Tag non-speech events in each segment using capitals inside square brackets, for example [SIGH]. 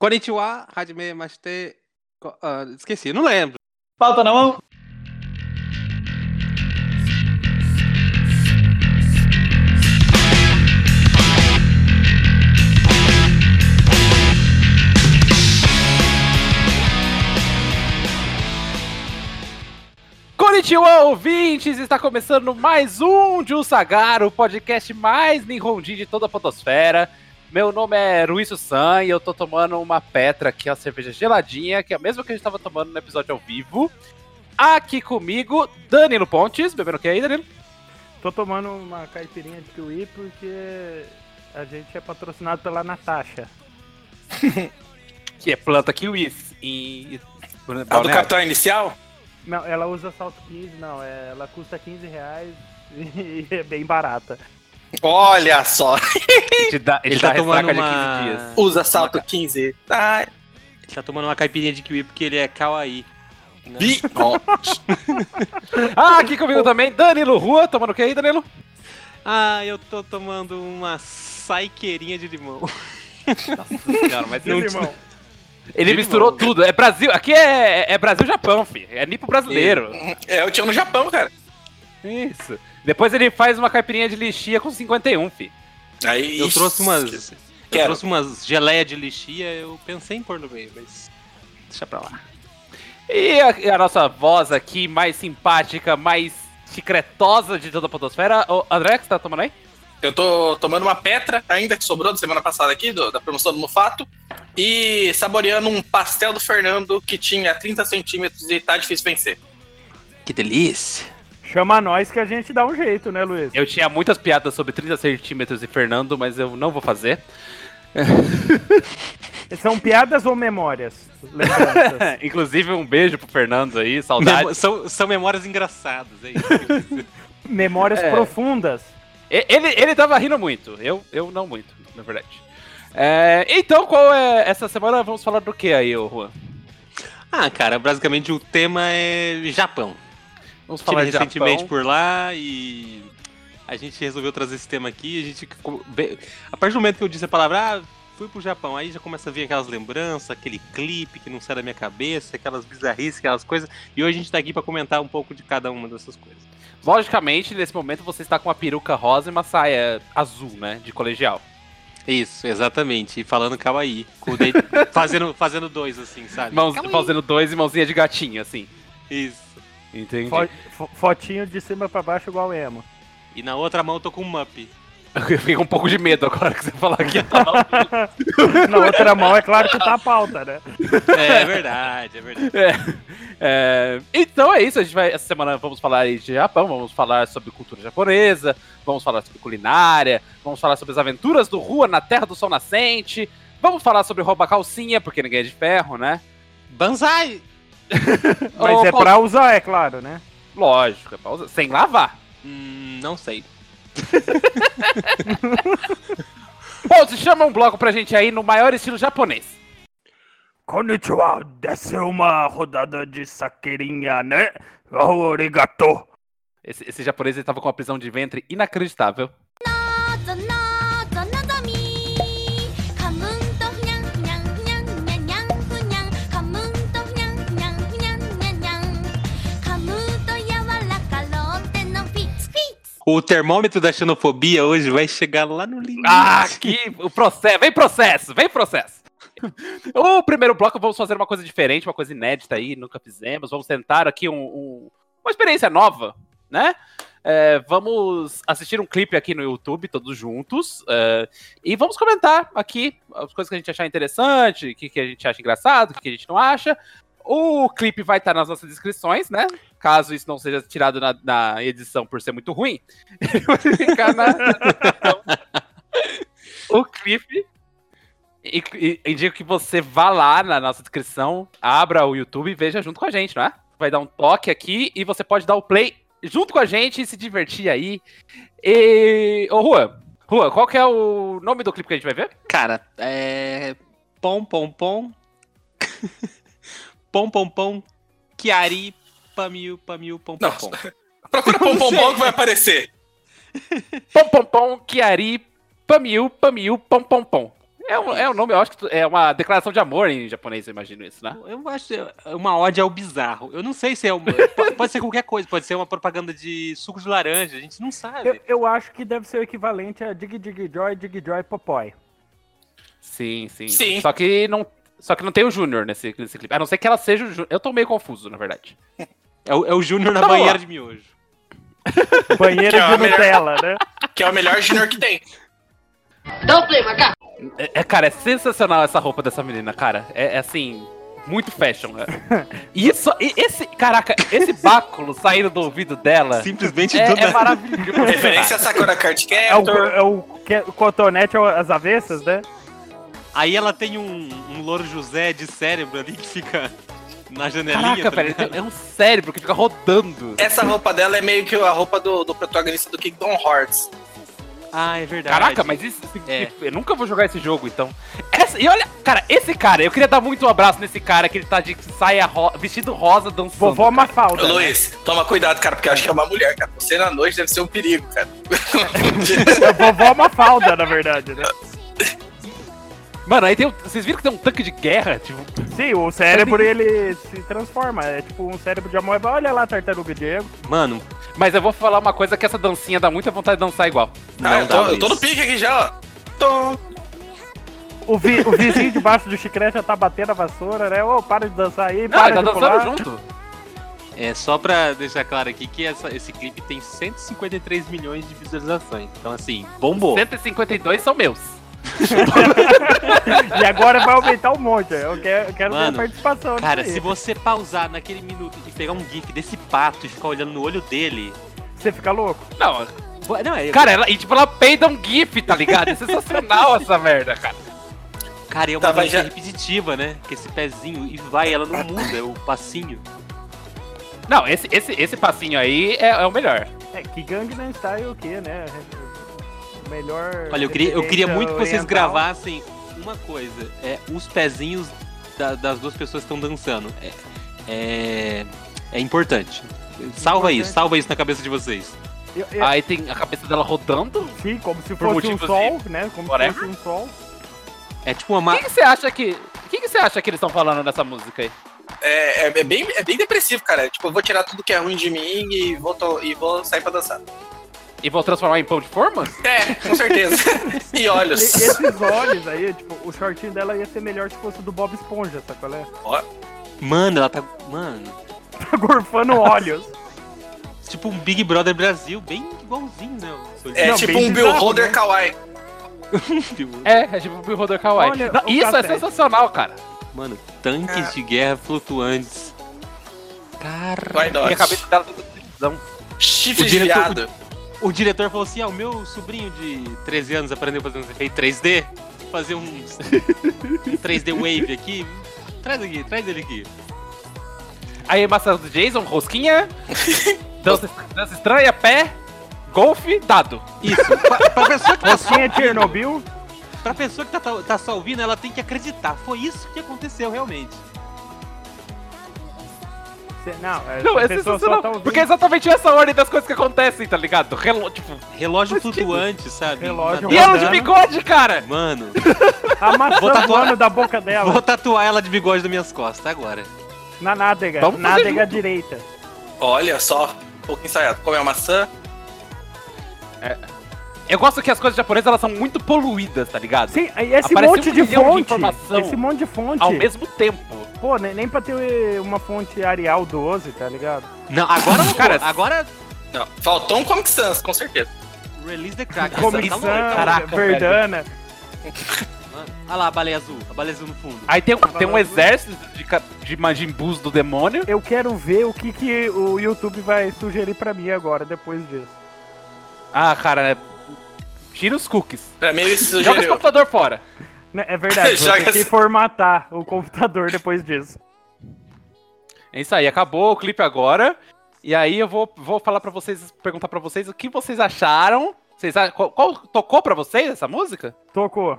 Konnichiwa, Hajime Mashite. Uh, esqueci, não lembro. Pauta na mão. Konnichiwa, ouvintes! Está começando mais um de Sagar, o podcast mais Ninhondi de toda a fotosfera. Meu nome é Ruiz San e eu tô tomando uma Petra aqui, uma cerveja geladinha, que é a mesma que a gente tava tomando no episódio ao vivo. Aqui comigo, Danilo Pontes. Bebendo o que aí, Danilo? Tô tomando uma caipirinha de kiwi porque a gente é patrocinado pela Natasha. [LAUGHS] que é planta kiwi. E... A do cartão inicial? Não, ela usa salto 15, não. É, ela custa 15 reais [LAUGHS] e é bem barata. Olha só! Ele, dá, ele, ele tá tomando uma... Usa salto uma... 15. Ah. Ele tá tomando uma caipirinha de kiwi porque ele é kawaii. Né? [LAUGHS] ah, aqui comigo também, Danilo Rua, tomando o que aí, Danilo? Ah, eu tô tomando uma saiqueirinha de limão. Nossa senhora, mas não limão. Ele misturou tudo. É Brasil. Aqui é, é Brasil-Japão, filho. É nipo brasileiro. É, eu tinha no Japão, cara. Isso. Depois ele faz uma caipirinha de lixia com 51, fi. Aí, eu trouxe umas. Eu trouxe umas geleia de lixia, eu pensei em pôr no meio, mas. Deixa pra lá. E a, a nossa voz aqui, mais simpática, mais secretosa de toda a podosfera. O André, que você tá tomando aí? Eu tô tomando uma Petra, ainda que sobrou da semana passada aqui, do, da promoção do Mufato, e saboreando um pastel do Fernando que tinha 30 centímetros e tá difícil vencer. Que delícia! Chama nós que a gente dá um jeito, né, Luiz? Eu tinha muitas piadas sobre 30 centímetros e Fernando, mas eu não vou fazer. [LAUGHS] São piadas ou memórias? [LAUGHS] Inclusive, um beijo pro Fernando aí, saudades. são, são memórias engraçadas, é isso. [LAUGHS] memórias é. profundas. Ele, ele tava rindo muito, eu, eu não muito, na verdade. É, então, qual é. Essa semana vamos falar do que aí, Juan? Ah, cara, basicamente o tema é Japão. Vamos falar de recentemente Japão. por lá e a gente resolveu trazer esse tema aqui. A gente a partir do momento que eu disse a palavra, ah, fui pro Japão, aí já começa a vir aquelas lembranças, aquele clipe que não sai da minha cabeça, aquelas bizarrices, aquelas coisas. E hoje a gente tá aqui para comentar um pouco de cada uma dessas coisas. Logicamente, nesse momento você está com uma peruca rosa e uma saia azul, né, de colegial. Isso, exatamente. E falando kawaii. [LAUGHS] fazendo, fazendo dois, assim, sabe? Mãos, fazendo dois e mãozinha de gatinho, assim. Isso. Entendi. fotinho de cima para baixo igual emo. E na outra mão eu tô com um mup. [LAUGHS] Eu fiquei com um pouco de medo agora que você falar que [LAUGHS] Na outra mão é claro que tá a pauta, né? É, é verdade, é verdade. É, é, então é isso, a gente vai. Essa semana vamos falar de Japão, vamos falar sobre cultura japonesa, vamos falar sobre culinária, vamos falar sobre as aventuras do Rua na Terra do Sol Nascente, vamos falar sobre rouba calcinha, porque ninguém é de ferro, né? Banzai! [LAUGHS] Mas oh, é qual... pra usar, é claro, né? Lógico, é pra usar. Sem lavar. Hum, não sei. [LAUGHS] Pô, se chama um bloco pra gente aí no maior estilo japonês. Konnichiwa, dessa é uma rodada de saqueirinha, né? Arigato. Esse, esse japonês ele tava com uma prisão de ventre inacreditável. O termômetro da xenofobia hoje vai chegar lá no limite. Ah, aqui, o processo. Vem processo, vem processo. [LAUGHS] o primeiro bloco vamos fazer uma coisa diferente, uma coisa inédita aí, nunca fizemos. Vamos tentar aqui um, um, uma experiência nova, né? É, vamos assistir um clipe aqui no YouTube, todos juntos, é, e vamos comentar aqui as coisas que a gente achar interessante, o que, que a gente acha engraçado, o que, que a gente não acha. O clipe vai estar nas nossas descrições, né? Caso isso não seja tirado na, na edição por ser muito ruim, [LAUGHS] ele vai ficar na. o clipe. E, e, indico que você vá lá na nossa descrição, abra o YouTube e veja junto com a gente, não é? Vai dar um toque aqui e você pode dar o play junto com a gente e se divertir aí. E. Ô, Rua, Rua, qual que é o nome do clipe que a gente vai ver? Cara, é. Pom, pom, pom. [LAUGHS] Pom Pom Pom, Kiari, Pamiu, Pamiu, Pom Pom Pom. Procura Pom Pom Pom que vai aparecer. Pom Pom Pom, Kiari, Pamiu, Pamiu, Pom Pom Pom. É um, é um nome, eu acho que é uma declaração de amor em japonês, eu imagino isso, né? Eu acho que é uma ode ao bizarro. Eu não sei se é uma. po- Pode ser qualquer coisa, pode ser uma propaganda de suco de laranja, a gente não Eu, sabe. eu acho que deve ser o equivalente a Dig Dig Joy, Dig Joy Popói. Sim, sim. Sim. Só que não, só que não tem o Júnior nesse, nesse clipe. A não ser que ela seja o Júnior. Eu tô meio confuso, na verdade. [LAUGHS] É o, é o Júnior na vamos banheira lá. de miojo. [LAUGHS] Banheira Que é de a melhor- Nutella, né? Que é o melhor junior que tem. É, é, cara, é sensacional essa roupa dessa menina, cara. É, é assim, muito fashion. é. Isso, e esse, caraca, esse [LAUGHS] báculo saindo do ouvido dela Simplesmente é, é maravilhoso. [LAUGHS] Referência a cara. Sakura Card É o, Captor. é o, que- o cotonete às avessas, né? Aí ela tem um, um louro José de cérebro ali que fica na janelinha. Caraca, tá velho, é um cérebro que fica rodando. Essa roupa dela é meio que a roupa do, do protagonista do Kingdom Hearts. Ah, é verdade. Caraca, mas isso. É. Eu nunca vou jogar esse jogo, então. Essa- e olha, cara, esse cara, eu queria dar muito um abraço nesse cara que ele tá de saia ro- vestido rosa dançando. Vovó. Mafalda. Né? Luiz, toma cuidado, cara, porque eu acho que é uma mulher, cara. Você na noite deve ser um perigo, cara. [LAUGHS] É vovó Mafalda, na verdade, né? [LAUGHS] Mano, aí tem. um- Vocês viram que tem um tanque de guerra? Tipo. Sim, o cérebro ele se transforma. É tipo um cérebro de amor. Olha lá, tartaruga Diego. Mano, Mas eu vou falar uma coisa que essa dancinha dá muita vontade de dançar igual. Ah, não eu, dá tô, eu tô no pique aqui já, ó. O, vi- o vizinho debaixo do chiclete já tá batendo a vassoura, né? Ô, para de dançar aí, Não, para tá de dançando pular. junto. É só pra deixar claro aqui que essa- esse clipe tem 153 milhões de visualizações. Então, assim, bombou. 152 são meus. E agora vai aumentar um monte. Eu quero, eu quero ver a Mano, participação Cara, se você pausar naquele minuto e pegar um gif desse pato e ficar olhando no olho dele. Você fica louco? Não, Não, é. cara, ela, e tipo, ela peida um gif, tá ligado? É sensacional [LAUGHS] essa merda, cara. Cara, é uma Tá, dança já- repetitiva, né? Que esse pezinho e vai, ela não muda, é o passinho. Não, esse, esse, esse passinho aí é, é o melhor. É, que Gangnam Style o quê, né? Melhor. Olha, eu queria, eu queria muito que vocês oriental. gravassem uma coisa. É os pezinhos da- das duas pessoas que estão dançando. É, é, é importante. Salva Importante. isso, salva isso na cabeça de vocês. Eu- eu- Aí tem a cabeça dela rodando. Sim, como se fosse um sol, né? Como whatever. se fosse um sol. É tipo uma. O que você acha que. O que, que você acha que eles estão falando nessa música aí? É, é, é bem, é bem depressivo, cara. Tipo, eu vou tirar tudo que é ruim de mim e vou, to- e vou sair pra dançar. E vão transformar em pão de forma? É, com certeza. e [LAUGHS] E- olhos. esses olhos aí, tipo, o shortinho dela ia ser melhor se fosse do Bob Esponja, sabe qual é? Ó, Mano, ela tá. Mano. Tá gorfando olhos. Tipo um Big Brother Brasil, bem igualzinho, né? é Não, tipo [LAUGHS] um Bill Holder né? Kawaii. É, é tipo o Bill Roder Kawaii. Olha, Não, isso é sensacional, cara. Mano, tanques de guerra flutuantes. Cara. Why E not? a cabeça dela televisão. Chifre de viado. O diretor falou assim: ah, o meu sobrinho de 13 anos aprendeu a fazer uns efeitos 3D. Vou fazer um, [LAUGHS] um 3D Wave aqui. Traz aqui, traz ele aqui. Aí massa do Jason, rosquinha, [LAUGHS] dança, dança estranha, pé, golfe, dado. Isso. Pra, pra pessoa que tá só, Rosquinha Chernobyl. pra pessoa que tá, tá, tá só ouvindo, ela tem que acreditar. Foi isso que aconteceu realmente. Cê- Não, é, Não, é sensacional. só tá porque é exatamente essa ordem das coisas que acontecem, tá ligado? Relo, tipo, Relógio Mas que- flutuante, sabe? Relógio e ela de bigode, cara! Mano, [LAUGHS] a maçã Vou tatuar- da boca dela. vou tatuar ela de bigode nas minhas costas agora. Na nádega. Vamos Nádega junto. direita. Olha só, um pouco ensaiado. Come a maçã. Eu gosto que as coisas japonesas elas são muito poluídas, tá ligado? Sim, aí esse Aparece monte um de de fonte. informação esse monte de fonte. Ao mesmo tempo. Pô, nem, nem pra ter uma fonte Arial 12, tá ligado? Não, agora, Cara, cara, agora Não, faltou um Comic Sans, com certeza. release the crack. Comissão, Tá louco, Caraca, Verdana. mano. Olha lá a baleia azul, a baleia azul no fundo. Aí tem, um- tem um exército de, de Majimbus do demônio. Eu quero ver o que, que o YouTube vai sugerir pra mim agora, depois disso. Ah, cara, é... tira os cookies. Pra mim, ele Joga esse sugeriu. computador fora. Né, É verdade, [LAUGHS] vou ter que essa- formatar o computador depois disso. É isso aí, acabou o clipe agora. E aí eu vou, vou falar pra vocês, perguntar pra vocês o que vocês acharam. Vocês, qual, qual tocou pra vocês essa música? Tocou.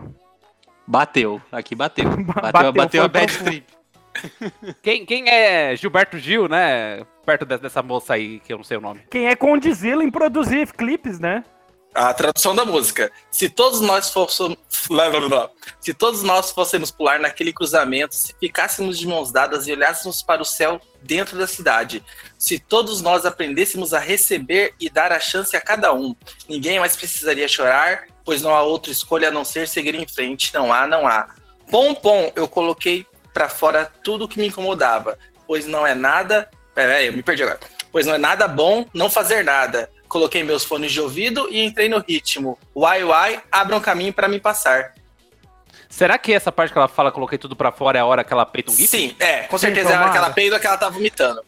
Bateu, aqui bateu. [LAUGHS] Bateu, Bateu, bateu, a bad trip. [LAUGHS] Quem, quem é Gilberto Gil, né? Perto de- dessa moça aí, que eu não sei o nome. Quem é Condizila em produzir clipes, né? A tradução da música. Se todos nós fôssemos. Se todos nós fôssemos pular naquele cruzamento, se ficássemos de mãos dadas e olhássemos para o céu dentro da cidade, se todos nós aprendêssemos a receber e dar a chance a cada um, ninguém mais precisaria chorar, pois não há outra escolha a não ser seguir em frente. Não há, não há. Pom, pom, eu coloquei para fora tudo que me incomodava, pois não é nada. Peraí, eu me perdi agora. Pois não é nada bom não fazer nada coloquei meus fones de ouvido e entrei no ritmo. Uai, uai, abra um caminho para me passar. Será que essa parte que ela fala, coloquei tudo pra fora, é a hora que ela peita um gif? Sim, é, com certeza é a hora que ela peida que ela tá vomitando.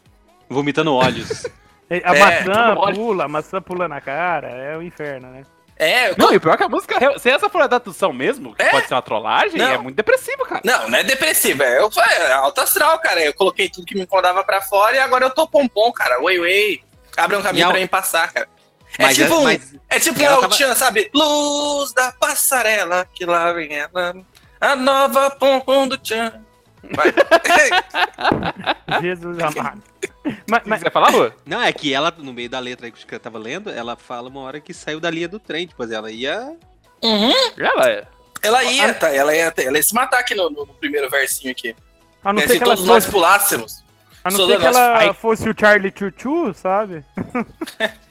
Vomitando óleos. [LAUGHS] A É, maçã pula, a maçã pula na cara, é o inferno, né? É, eu Não, e o pior é que a música, se essa for a tradução mesmo, que É? pode ser uma trollagem, Não. é muito depressivo, cara. Não, não é depressivo, é, eu, é alto astral, cara. Eu coloquei tudo que me incomodava pra fora e agora eu tô pompom, cara. Oi, oi. Abre um caminho E a- pra mim passar, cara. É Mas, tipo, um, mas é tipo ela tava- sabe? Luz da passarela, que lá vem ela. A nova pompom do Chan. Vai. [LAUGHS] Jesus amado. Mas, mas- você vai falar, Lu? Não, é que ela, no meio da letra que eu tava lendo, ela fala uma hora que saiu da linha do trem. Tipo, ela ia. Ela é. Ela ia, tá? Ela ia, ela ia se matar aqui no, no primeiro versinho aqui. a não É, ser se que ela todos nós fosse, pulássemos. a não ser que nossa- ela Ai. fosse o Charlie Chuchu, sabe? [LAUGHS]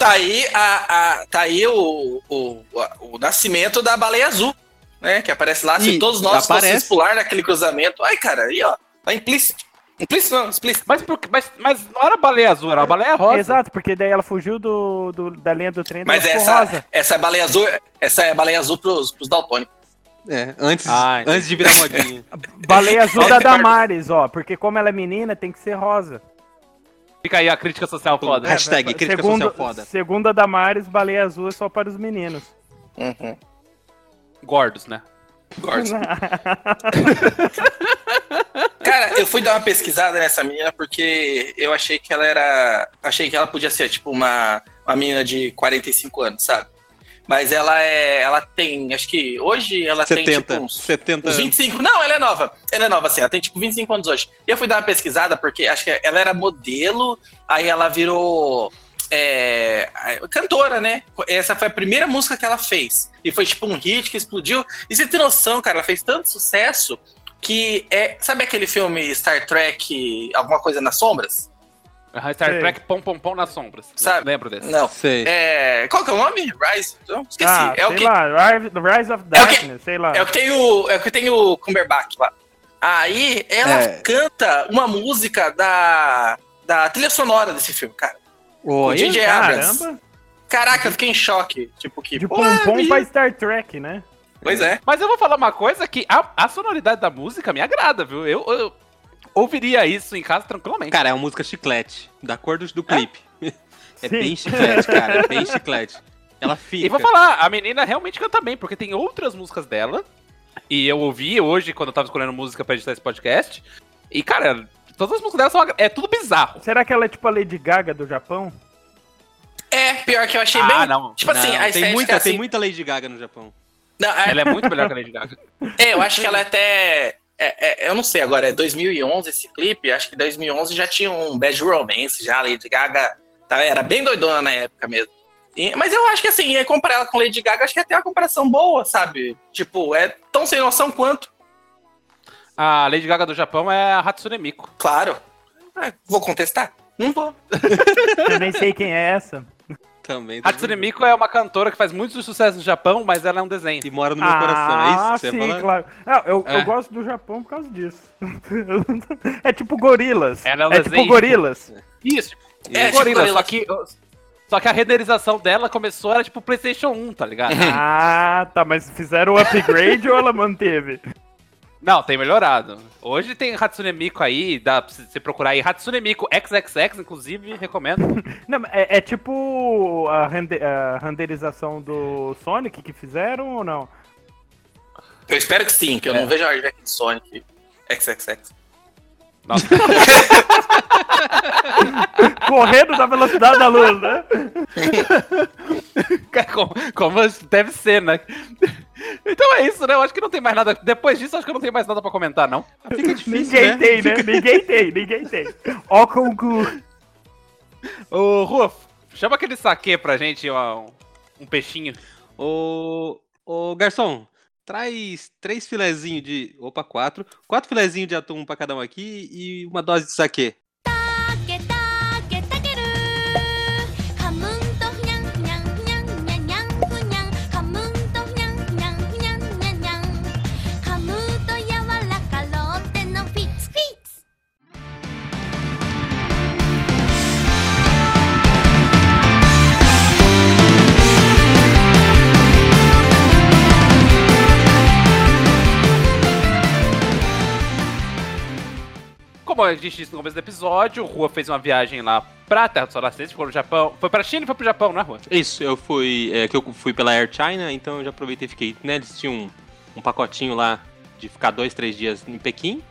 Tá aí, a, a- tá aí o, o, o nascimento da baleia azul, né? Que aparece lá. Se Ih, todos nós aparece. pular naquele cruzamento. Ai, cara, aí, ó. Tá implícito. Implícito não, explícito. Mas, mas, mas não era baleia azul, era baleia rosa. Exato, porque daí ela fugiu do, do- da linha do trem Mas essa, rosa. essa é baleia azul, essa é a baleia azul pros, pros daltônicos. É, antes, Ah, antes de virar modinha. [LAUGHS] Baleia azul da. Damares, ó. Porque como ela é menina, tem que ser rosa. Fica aí a crítica social foda. É. Hashtag crítica segundo, social foda. Segundo a Damares, baleia azul é só para os meninos. Uhum. Gordos, né? Gordo. [LAUGHS] Cara, eu fui dar uma pesquisada nessa menina porque eu achei que ela era. Achei que ela podia ser, tipo, uma, uma menina de 45 anos, sabe? Mas ela é. Ela tem. Acho que hoje ela tem 70. tipo uns. 70 Uns 25. Não, ela é nova. Ela é nova, assim. Ela tem tipo 25 anos hoje. E eu fui dar uma pesquisada porque acho que ela era modelo, aí ela virou. é, cantora, né? Essa foi a primeira música que ela fez. E foi tipo um hit que explodiu. E você tem noção, cara, ela fez tanto sucesso que é. Sabe aquele filme Star Trek, alguma coisa nas sombras? Aham, Star Sei. Trek Pom Pom Pom nas sombras. Sabe? Lembro desse. Não. Sei. É, qual que é o nome? Rise? Não, esqueci. Ah, é, o sei que, lá, Rise, Rise of É o que- Darkness, sei lá. é o que tem o. É o que tem o Cumberbatch lá. Aí ela É. canta uma música da, da trilha sonora desse filme, cara. O Oi? DJ Abrams. Caramba, Caraca, eu fiquei em choque. Tipo, que. de pompom bicho. pra Star Trek, né? Pois é. Mas eu vou falar uma coisa que a, a sonoridade da música me agrada, viu? Eu, eu ouviria isso em casa tranquilamente. Cara, é uma música chiclete, da cor do, do clipe. É, Sim. bem chiclete, cara, é bem [LAUGHS] chiclete. Ela fica. E vou falar, a menina realmente canta bem, porque tem outras músicas dela. E eu ouvi hoje, quando eu tava escolhendo música pra editar esse podcast. E, cara, todas as músicas dela são. É tudo bizarro. Será que ela é tipo a Lady Gaga do Japão? É, pior que eu achei Ah, bem. não. Tipo assim, Não, a tem, estética muita, assim. tem muita Lady Gaga no Japão. Não, é, Ela é muito melhor que a Lady Gaga. [LAUGHS] é, eu acho que ela é até. É- é- eu não sei agora, é 2011 esse clipe. Acho que 2011 já tinha um Bad Romance, já. A Lady Gaga tá, era bem doidona na época mesmo. E- mas eu acho que assim, é comparar ela com Lady Gaga, acho que até uma comparação boa, sabe? Tipo, é tão sem noção quanto. A Lady Gaga do Japão é a Hatsune Miku. Claro. Ah, vou contestar? Não vou. Eu nem sei quem é essa. Também. tá Hatsune Miku é uma cantora que faz muito sucesso no Japão, mas ela é um desenho. E mora no meu coração, é isso ah, que você sim, fala? claro. Não, eu, É. eu gosto do Japão por causa disso. [LAUGHS] é tipo gorilas. Ela é um é tipo desenho. gorilas. Isso. É, É, tipo gorila, gorila. só que. Só que a renderização dela começou, era tipo PlayStation 1, tá ligado? Ah, tá, mas fizeram o upgrade ou ela manteve? Não, tem melhorado. Hoje tem Hatsune Miku aí, dá pra você procurar aí. Hatsune Miku XXX, inclusive, recomendo. [LAUGHS] Não, é, é tipo a, rende- a renderização do Sonic que fizeram ou não? Eu espero que sim, que eu É. não vejo a Jack de Sonic XXX. Nossa, [LAUGHS] Correndo na velocidade da luz, né? [LAUGHS] como, como deve ser, né? Então é isso, né? Eu acho que não tem mais nada. Depois disso, acho que não tem mais nada pra comentar, não. Fica difícil, Ninguém né? tem, né? Ninguém tem, ninguém tem. Ó concurso. Ô, Rufo, chama aquele saque pra gente, ó. um- um peixinho. Ô, ô garçom, traz três filezinhos de. Opa, quatro. Quatro filezinhos de atum pra cada um aqui e uma dose de saquê. Como a gente disse no começo do episódio, o Rua fez uma viagem lá pra Terra do Sol Nascente, ficou no Japão. Foi pra China e foi pro Japão, né, Rua? Isso, eu fui. É, que eu fui pela Air China, então eu já aproveitei e fiquei. Né, eles tinham um, um pacotinho lá de ficar dois, três dias em Pequim.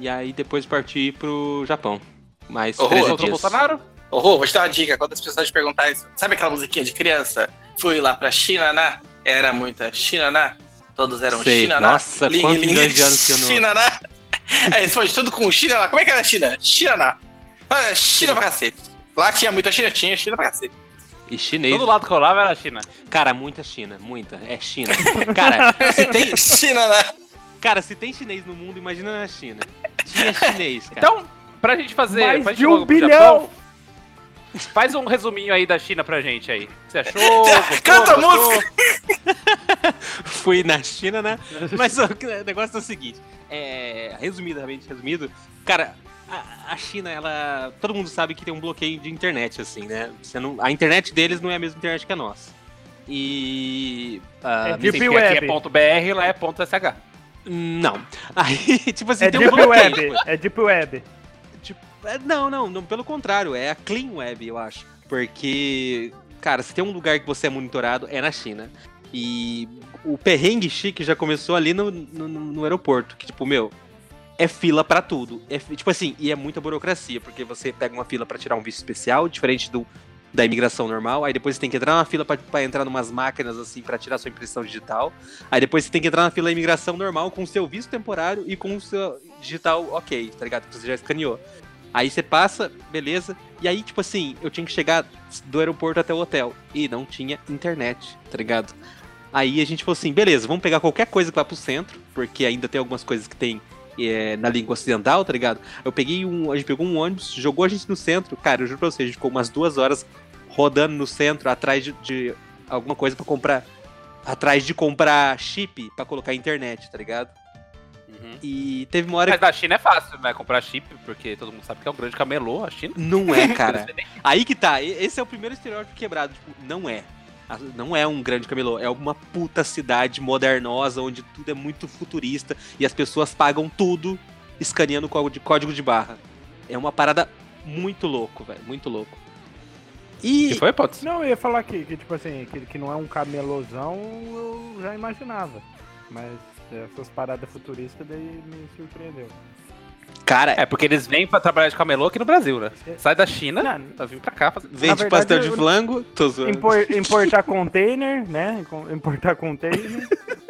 E aí depois parti pro Japão. Mais Ô, 13 Rô, Encontrou o dias. Bolsonaro? Ô, Rô, vou te dar uma dica. Quando as pessoas te perguntarem, sabe aquela musiquinha de criança? Fui lá pra China, né? Era muita China, né? Todos eram Sei. China, né? Nossa, Ling, quantos ling, milhões de anos que eu não- China, né? [LAUGHS] Aí eles foram de tudo com China lá. Como é que era China? China, né? Ah, China pra cacete. Lá tinha muita China, tinha China pra cacete. E chinês. Todo lado que eu olhava era a China. Cara, muita China, muita. É China. Cara, se tem, [LAUGHS] China, né? cara, se tem chinês no mundo, imagina na China. Tinha chinês, cara. Então, pra gente fazer. Mais pra gente de um bilhão. Japão, faz um resuminho aí da China pra gente aí. Você achou? [LAUGHS] Gostou, Canta a gostou? música! [LAUGHS] fui na China, né? Mas o negócio é o seguinte, é, resumidamente, resumido, cara, a, a China, ela, todo mundo sabe que tem um bloqueio de internet, assim, né? Você não, a internet deles não é a mesma internet que a nossa. E... ah, É Deep aqui Web. é ponto .br, lá é ponto .sh. não. Aí, [LAUGHS] tipo assim, É tem um Deep bloqueio. Web. É Deep Web. É, Não, não, não, pelo contrário, é a Clean Web, eu acho. Porque, cara, se tem um lugar que você é monitorado, é na China. E o perrengue chique já começou ali no, no, no aeroporto, que, tipo, meu, é fila pra tudo. É, tipo assim, e é muita burocracia, porque você pega uma fila pra tirar um visto especial, diferente do da imigração normal, aí depois você tem que entrar na fila pra entrar numas máquinas assim pra tirar sua impressão digital. Aí depois você tem que entrar na fila da imigração normal com o seu visto temporário e com o seu digital ok, tá ligado? Que você já escaneou. Aí você passa, beleza. E aí, tipo assim, eu tinha que chegar do aeroporto até o hotel. E não tinha internet, tá ligado? Aí a gente falou assim, beleza, vamos pegar qualquer coisa que vá pro centro, porque ainda tem algumas coisas que tem é, na língua ocidental, tá ligado? Eu peguei um. A gente pegou um ônibus, jogou a gente no centro. Cara, eu juro pra você, a gente ficou umas duas horas rodando no centro, atrás de, de alguma coisa pra comprar. Atrás de comprar chip pra colocar internet, tá ligado? E teve uma hora Mas da China é fácil, né? Comprar chip, porque todo mundo sabe que é um grande camelô, a China. Não é, [LAUGHS] cara. Aí que tá, esse é o primeiro estereótipo quebrado. Tipo, não é. Não é um grande camelô, é uma puta cidade modernosa, onde tudo é muito futurista e as pessoas pagam tudo escaneando código de, código de barra. É uma parada muito louco, velho, muito louco. E Que foi, Potts? Não, eu ia falar que, que tipo assim, que, que não é um camelozão, eu já imaginava. Mas essas paradas futuristas daí me surpreendeu. cara, É, porque eles vêm pra trabalhar de camelô aqui no Brasil, né? Sai da China, Não, pra vir pra cá fazer. vende verdade, pastel de flango, tô zoando. Impor- importar container, né? Importar container. [LAUGHS]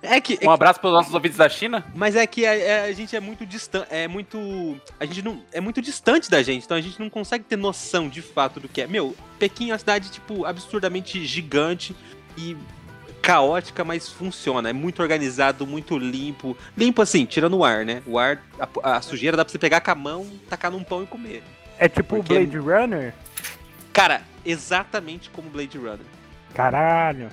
É que, é Um abraço pros nossos ouvintes da China. Mas é que a, é- a gente é muito distante, é muito, a gente não é muito distante da gente, então a gente não consegue ter noção de fato do que é. Meu, Pequim é uma cidade tipo absurdamente gigante e caótica, mas funciona. É muito organizado, muito limpo, limpo assim, tirando o ar, né? O ar, a, a sujeira dá pra você pegar com a mão, tacar num pão e comer. É tipo o Porque- Blade Runner? Cara, exatamente como Blade Runner. Caralho.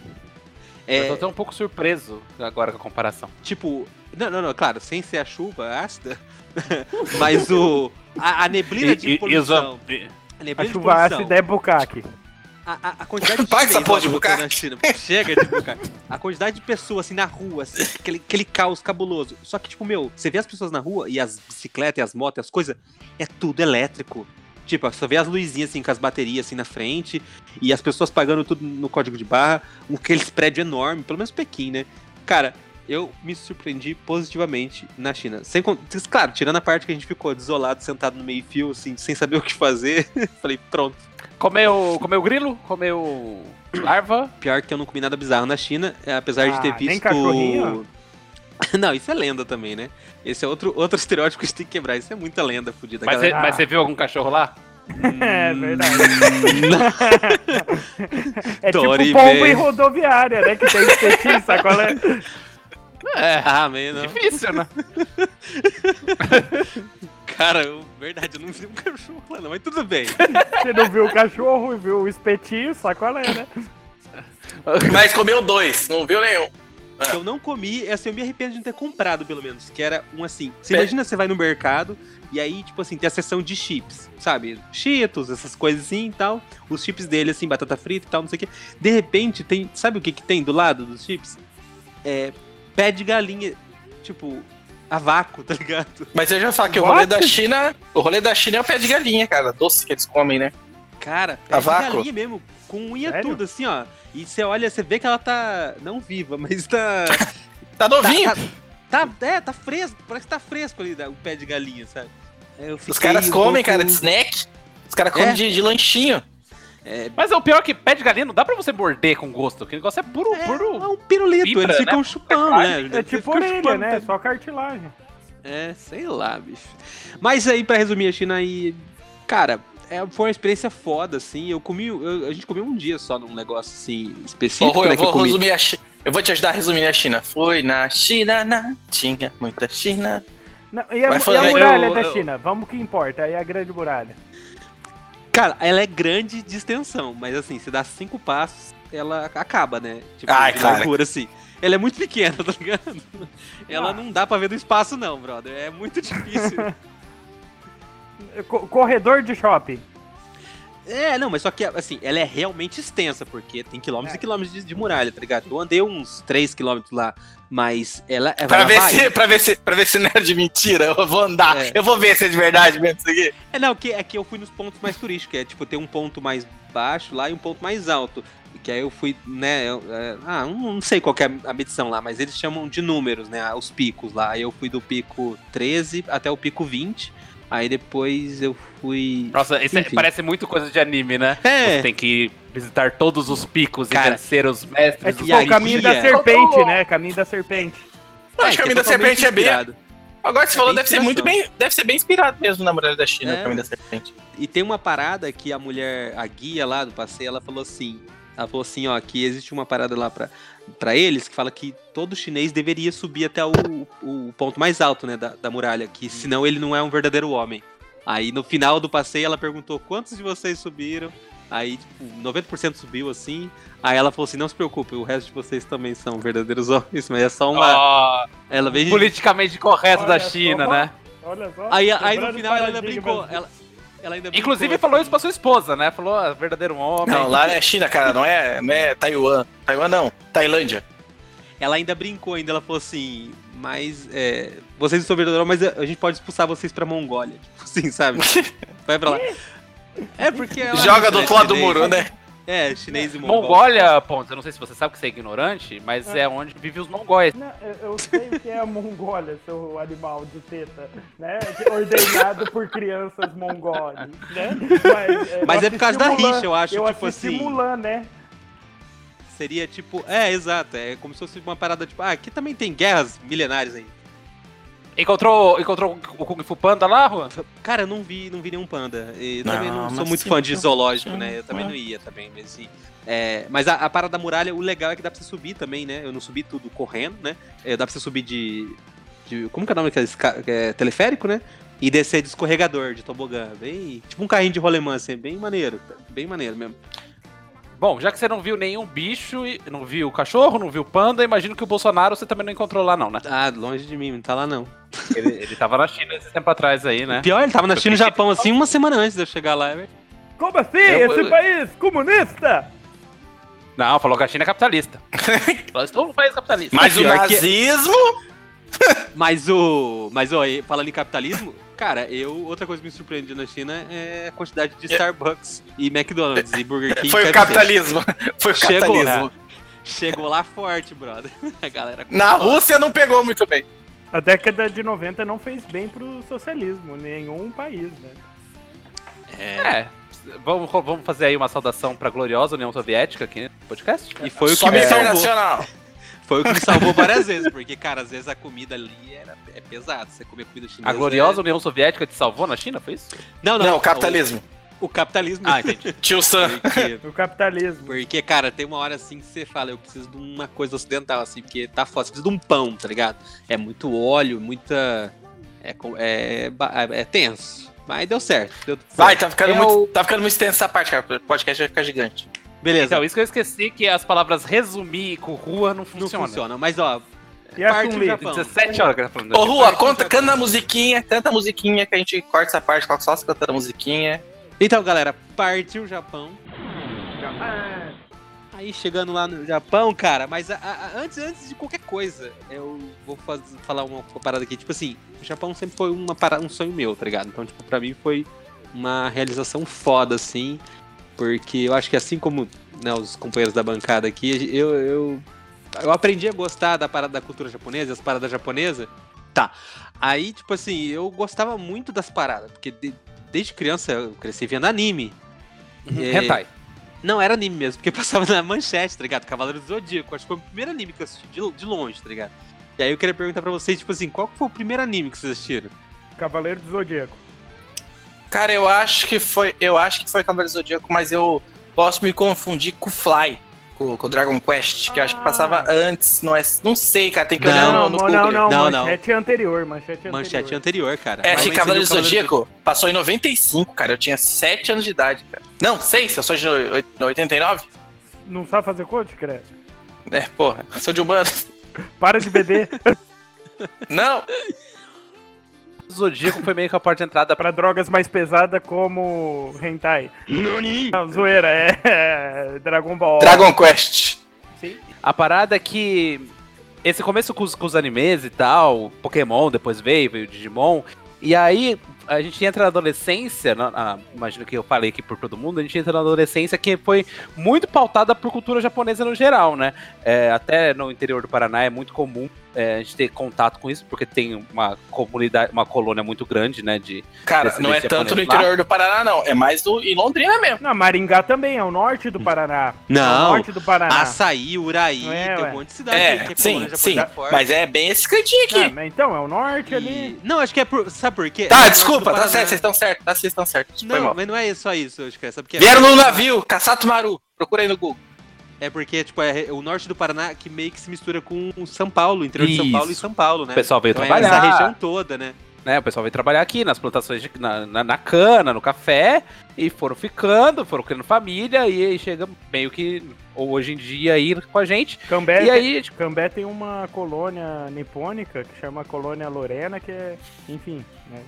É, Eu tô até um pouco surpreso agora com a comparação. tipo, não, não, não, claro, sem ser a chuva ácida, [LAUGHS] mas o a, a neblina de E- e- e poluição. A A neblina de chuva poluição. ácida é bucaque. A, a, a quantidade [LAUGHS] de Paga essa porra de bucaque. na China. Chega de bucaque. A quantidade de pessoas assim na rua, assim, aquele, aquele caos cabuloso. Só que, tipo, meu, você vê as pessoas na rua e as bicicletas e as motos, e as coisas, é tudo elétrico. Tipo, você vê as luzinhas assim com as baterias assim na frente e as pessoas pagando tudo no código de barra, um aqueles prédios enormes, pelo menos Pequim, né? Cara, eu me surpreendi positivamente na China. Sem, claro, tirando a parte que a gente ficou desolado, sentado no meio-fio, assim, sem saber o que fazer. [LAUGHS] Falei, pronto. Comeu, comeu grilo, comeu larva. Pior que eu não comi nada bizarro na China, apesar de ter Ah, nem visto. cachorrinho? [LAUGHS] não, isso é lenda também, né? Esse é outro, outro estereótipo que a gente tem que quebrar. Isso é muita lenda fodida. Mas galera. mas você viu algum cachorro lá? [LAUGHS] É verdade. [LAUGHS] é Dory tipo pombo Bem. em rodoviária, né? Que tem sabe qual é? É, Ah, meio não. difícil, né? Cara, eu, verdade, eu não vi um cachorro lá, não, mas tudo bem. [LAUGHS] Você não viu o cachorro, viu o espetinho, sabe qual é, né? Mas comeu dois, não viu nenhum. O que eu não comi, assim, eu me arrependo de não ter comprado, pelo menos. Que era um assim. Você É. imagina você vai no mercado e aí, tipo assim, tem a seção de chips, sabe? Cheetos, essas coisas assim e tal. Os chips dele, assim, batata frita e tal, não sei o quê. De repente, tem. Sabe o que, que tem do lado dos chips? É. Pé de galinha. Tipo, a vácuo, tá ligado? Mas eu já falo que o rolê da China. O rolê da China é o pé de galinha, cara. Doce que eles comem, né? Cara, pé A de vácuo? galinha mesmo. Com unha Sério? tudo, assim, ó. E você olha, você vê que ela tá. Não viva, [LAUGHS] mas tá. [LAUGHS] Tá novinho. Tá, tá, é, tá fresco, parece que tá fresco ali o pé de galinha, sabe? Eu Os caras um comem, pouco- cara, de snack. Os caras comem É. de, de lanchinho. Mas o pior é que pé de galinha não dá pra você morder com gosto. Que negócio é puro, É, puro. é um pirulito, fibra, eles ficam né? chupando, né? É tipo orelha, chupando, né? Só cartilagem. É, sei lá, bicho. Mas aí, pra resumir a China aí, cara, é, foi uma experiência foda, assim. Eu comi, eu- a gente comeu um dia só num negócio assim específico, Rui, né? eu Que eu vou comi. resumir a China. Eu vou te ajudar a resumir a China. Foi na China, na tinha muita China. Não, e a, e a muralha eu- da eu- China? Vamos que importa, aí a grande muralha. Cara, ela é grande de extensão, mas assim, se dá cinco passos, ela acaba, né? Tipo, Ai, de cara. largura, assim. Ela é muito pequena, [LAUGHS] tá ligado? Ela Ah. não dá pra ver do espaço, não, brother. É muito difícil. [LAUGHS] Co- corredor de shopping. É, não, mas só que, assim, ela é realmente extensa, porque tem quilômetros É. e quilômetros de, de muralha, tá ligado? Eu andei uns 3 quilômetros lá, mas ela, ela Pra ver, vai. se, pra, ver se, pra ver se não é de mentira, eu vou andar. É. Eu vou ver se é de verdade mesmo isso aqui. É, não, que, é que eu fui nos pontos mais turísticos, é tipo, tem um ponto mais baixo lá e um ponto mais alto. Que aí eu fui, né, eu, é, ah, não, não sei qual que é a medição lá, mas eles chamam de números, né, os picos lá. Aí eu fui do pico 13 até o pico 20, aí depois eu fui... Nossa, isso é- Enfim. parece muito coisa de anime, né? É. Você tem que visitar todos os picos Cara, e vencer os mestres. É tipo o caminho da guia? serpente, né? Caminho da serpente. Eu acho que o caminho da totalmente serpente é bem. inspirado. Agora você É falou, deve ser muito bem. Deve ser bem inspirado mesmo na muralha da China, É. o caminho da serpente. E tem uma parada que a mulher, a guia lá do passeio, ela falou assim. Ela falou assim, ó, que existe uma parada lá pra, pra eles que fala que todo chinês deveria subir até o, o ponto mais alto, né, da, da muralha, que senão ele não é um verdadeiro homem. Aí no final do passeio ela perguntou quantos de vocês subiram. Aí, tipo, 90% subiu assim. Aí ela falou assim: não se preocupe, o resto de vocês também são verdadeiros homens, mas é só uma. Ó, Ela veio. politicamente correto Olha da só, China, ó. né? Olha só. Aí, aí no final ela ainda brincou. Ela, ela ainda brincou, Inclusive falou isso pra sua esposa, né? Falou, ah, verdadeiro homem. Não, lá é China, cara, não é, não é Taiwan. Taiwan não, Tailândia. Ela ainda brincou, ainda ela falou assim, mas é, vocês são verdadeiros, mas a gente pode expulsar vocês pra Mongólia. [LAUGHS] Tipo assim, sabe? [LAUGHS] Vai pra lá. É porque ela Joga do é outro lado do muro, né? É, chinês e mongol. Mongólia, Pontos, eu não sei se você sabe que você é ignorante, mas é onde vivem os mongóis. Não, eu, eu sei o que é a Mongólia, seu animal de teta, né? Ordenado por crianças mongóis, né? Mas, é, Mas é por causa da Mulan, rixa, eu acho, Eu tipo assim. Mulan, né? Seria tipo. É, exato. É como se fosse uma parada tipo. Ah, aqui também tem guerras milenares aí. Encontrou, encontrou o Kung Fu Panda lá, Juan? Cara, eu não vi, não vi nenhum panda. E Não, também não sou muito sim, fã de sim, zoológico, sim, né? Eu também é. não ia também, mas assim. É, mas a, a parada da muralha, o legal é que dá pra você subir também, né? Eu não subi tudo correndo, né? É, dá pra você subir de. de- como que é o nome daquele esca- é, teleférico, né? E descer de escorregador, de tobogã. Bem. Tipo um carrinho de rolemã, assim, bem maneiro. Bem maneiro mesmo. Bom, já que você não viu nenhum bicho, e- não viu o cachorro, não viu o panda, imagino que o Bolsonaro você também não encontrou lá não, né? Ah, longe de mim, não tá lá não. Ele, ele tava na China esse tempo atrás aí, né? Pior, ele tava na Eu China e Japão assim uma semana antes de eu chegar lá. é Como assim? Eu- Esse eu- país comunista? Não, falou que a China é capitalista. [LAUGHS] Falou, num país capitalista. Mas o pior que- nazismo. [LAUGHS] Mas o. Mas, ó, e falando em capitalismo, cara, eu. Outra coisa que me surpreendeu na China é a quantidade de Starbucks e McDonald's e Burger King. Foi o KFC. capitalismo. Foi o Chegou, capitalismo. Chegou lá forte, brother. [LAUGHS] A galera. Na Rússia não pegou muito bem. A década de 90 não fez bem pro socialismo, nenhum país, né? É. Vamos, vamos fazer aí uma saudação pra gloriosa União Soviética aqui no podcast? E foi o que Só me salvou. Foi o que me salvou várias vezes, porque, cara, às vezes a comida ali era, é pesada. Você comer comida chinesa. A gloriosa é- União Soviética te salvou na China, foi isso? Não, não. Não, o capitalismo. O, O capitalismo. Ah, entendi. [LAUGHS] Tio Sam. Porque, [LAUGHS] O capitalismo. porque, cara, tem uma hora assim que você fala, eu preciso de uma coisa ocidental, assim, porque tá foda, você precisa de um pão, tá ligado? É muito óleo, muita. É, é, é tenso. Mas deu certo. Deu tudo Vai, certo. tá ficando, É muito, o- tá ficando muito extensa essa parte, cara. O podcast vai ficar gigante. Beleza. Então, isso que eu esqueci, que as palavras resumir com rua não não funcionam. funciona. Mas, ó. E a parte do? Japão. 17 horas falando. Ô, Rua, conta, canta a musiquinha, canta a musiquinha que a gente corta essa parte, coloca só você cantando a musiquinha. Então, galera, partiu o Japão. Aí chegando lá no Japão, cara, mas a- a- antes, antes de qualquer coisa, eu vou faz- falar uma, uma parada aqui. Tipo assim, o Japão sempre foi uma parada, um sonho meu, tá ligado? Então, tipo, pra mim foi uma realização foda, assim. Porque eu acho que assim como né, os companheiros da bancada aqui, eu, eu, eu aprendi a gostar da parada da cultura japonesa, as paradas japonesas. Tá. Aí, tipo assim, eu gostava muito das paradas, porque de- desde criança eu cresci vendo anime. Uhum. É, Hentai. não, era anime mesmo, porque [LAUGHS] passava na manchete, tá ligado? Cavaleiro do Zodíaco. Acho que foi o primeiro anime que eu assisti de, de longe, tá ligado? E aí eu queria perguntar pra vocês, tipo assim, qual que foi o primeiro anime que vocês assistiram? Cavaleiro do Zodíaco. Cara, eu acho que foi. Eu acho que foi Cavaleiro Zodíaco, mas eu posso me confundir com o Fly, com, com o Dragon Quest, que eu acho que passava antes, não é. Não sei, cara, tem que olhar Não, no, no não, Google. não, não, Não, manchete anterior, manchete anterior. Manchete anterior, cara. É, Mas que Cavaleiro viu Zodíaco passou em 95, cara. Eu tinha 7 anos de idade, cara. Não, 6, eu sou de oit- 89? Não sabe fazer coach, credo? É, porra, sou de humano. Para de beber [LAUGHS] Não, O Zodíaco foi meio que a porta de entrada pra drogas mais pesadas como hentai. Não, zoeira, é, é Dragon Ball. Dragon Quest. A parada é que. Esse começo com os, com os animes e tal, Pokémon depois veio, veio Digimon. E aí a gente entra na adolescência, na- na- imagino que eu falei aqui por todo mundo, a gente entra na adolescência que foi muito pautada por cultura japonesa no geral, né? É, até no interior do Paraná é muito comum é, a gente ter contato com isso, porque tem uma comunidade, uma colônia muito grande, né? De, Cara, não é tanto no lá? interior do Paraná, não. É mais do, em Londrina mesmo. Não, Maringá também, é o norte do Paraná. É o Não, norte do Paraná. Açaí, Uraí, Não é, tem ué. um monte de cidade É, que sim, sim. Mas é bem esse cantinho Ah, aqui. mas então, é o norte ali. E- Não, acho que é por. Sabe por quê? É Tá, norte desculpa, tá certo, vocês estão certos. Tá, vocês estão certos. Foi Não, mal. mas não é só isso, acho que é. Sabe? Vieram no navio, Caçato Maru. Procura aí no Google. É porque, tipo, é o norte do Paraná que meio que se mistura com o São Paulo, interior de São Paulo e. São Paulo, né? O pessoal veio Então é trabalhar. essa região toda, né? né, o pessoal veio trabalhar aqui nas plantações, de, na, na, na cana, no café, e foram ficando, foram criando família, e aí chega meio que hoje em dia aí com a gente. Cambé, E aí, tipo, Cambé tem uma colônia nipônica que chama Colônia Lorena, que é, enfim, né?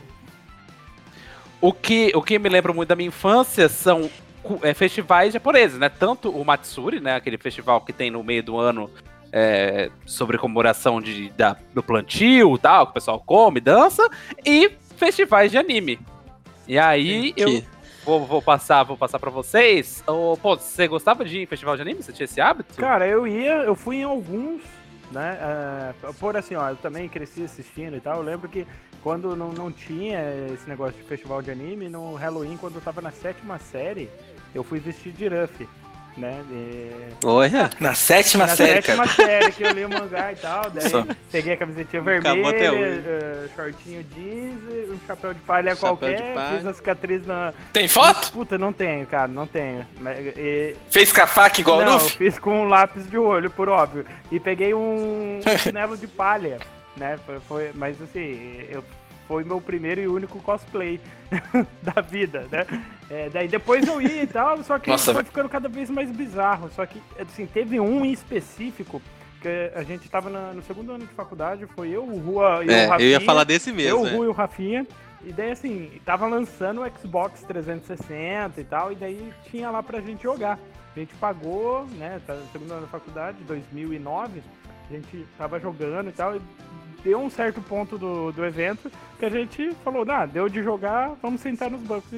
o que, o que me lembra muito da minha infância são é, festivais japoneses, né? Tanto o Matsuri, né? Aquele festival que tem no meio do ano é, sobre comemoração de, da, do plantio e tal, que o pessoal come, dança, e festivais de anime. E aí eu vou, vou passar, vou passar para vocês. Ô, pô, você gostava de ir em festival de anime? Você tinha esse hábito? Cara, eu ia, eu fui em alguns, né? ah, por assim, ó, eu também cresci assistindo e tal. Eu lembro que quando não, não tinha esse negócio de festival de anime, no Halloween, quando eu tava na sétima série, eu fui vestir de Ruffy, né? E- Olha, [LAUGHS] Na sétima na série, sétima cara. série que eu li o mangá e tal, daí Só. peguei a camisetinha vermelha, eh, shortinho jeans, um chapéu de palha Chapéu qualquer, de palha. fiz a cicatriz na... Tem foto? Puta, não tenho, cara, não tenho. E- Fez com a faca igual o não, eu Luffy? fiz com um lápis de olho, por óbvio. E peguei um [LAUGHS] chinelo de palha, né? Foi, foi- mas assim, eu, foi meu primeiro e único cosplay [LAUGHS] da vida, né? É, daí depois eu ia e tal, só que Nossa, foi ficando cada vez mais bizarro. Só que, assim, teve um em específico que a gente tava na- no segundo ano de faculdade, foi eu, o Rua e o é, Rafinha. eu ia falar desse Eu, mesmo. o é. Rui e o Rafinha. E daí, assim, tava lançando o Xbox 360 e tal, e daí tinha lá pra gente jogar. A gente pagou, né, tá no segundo ano da faculdade, 2009, a gente tava jogando e tal, e deu um certo ponto do, do evento que a gente falou, nah, deu de jogar, vamos sentar nos bancos.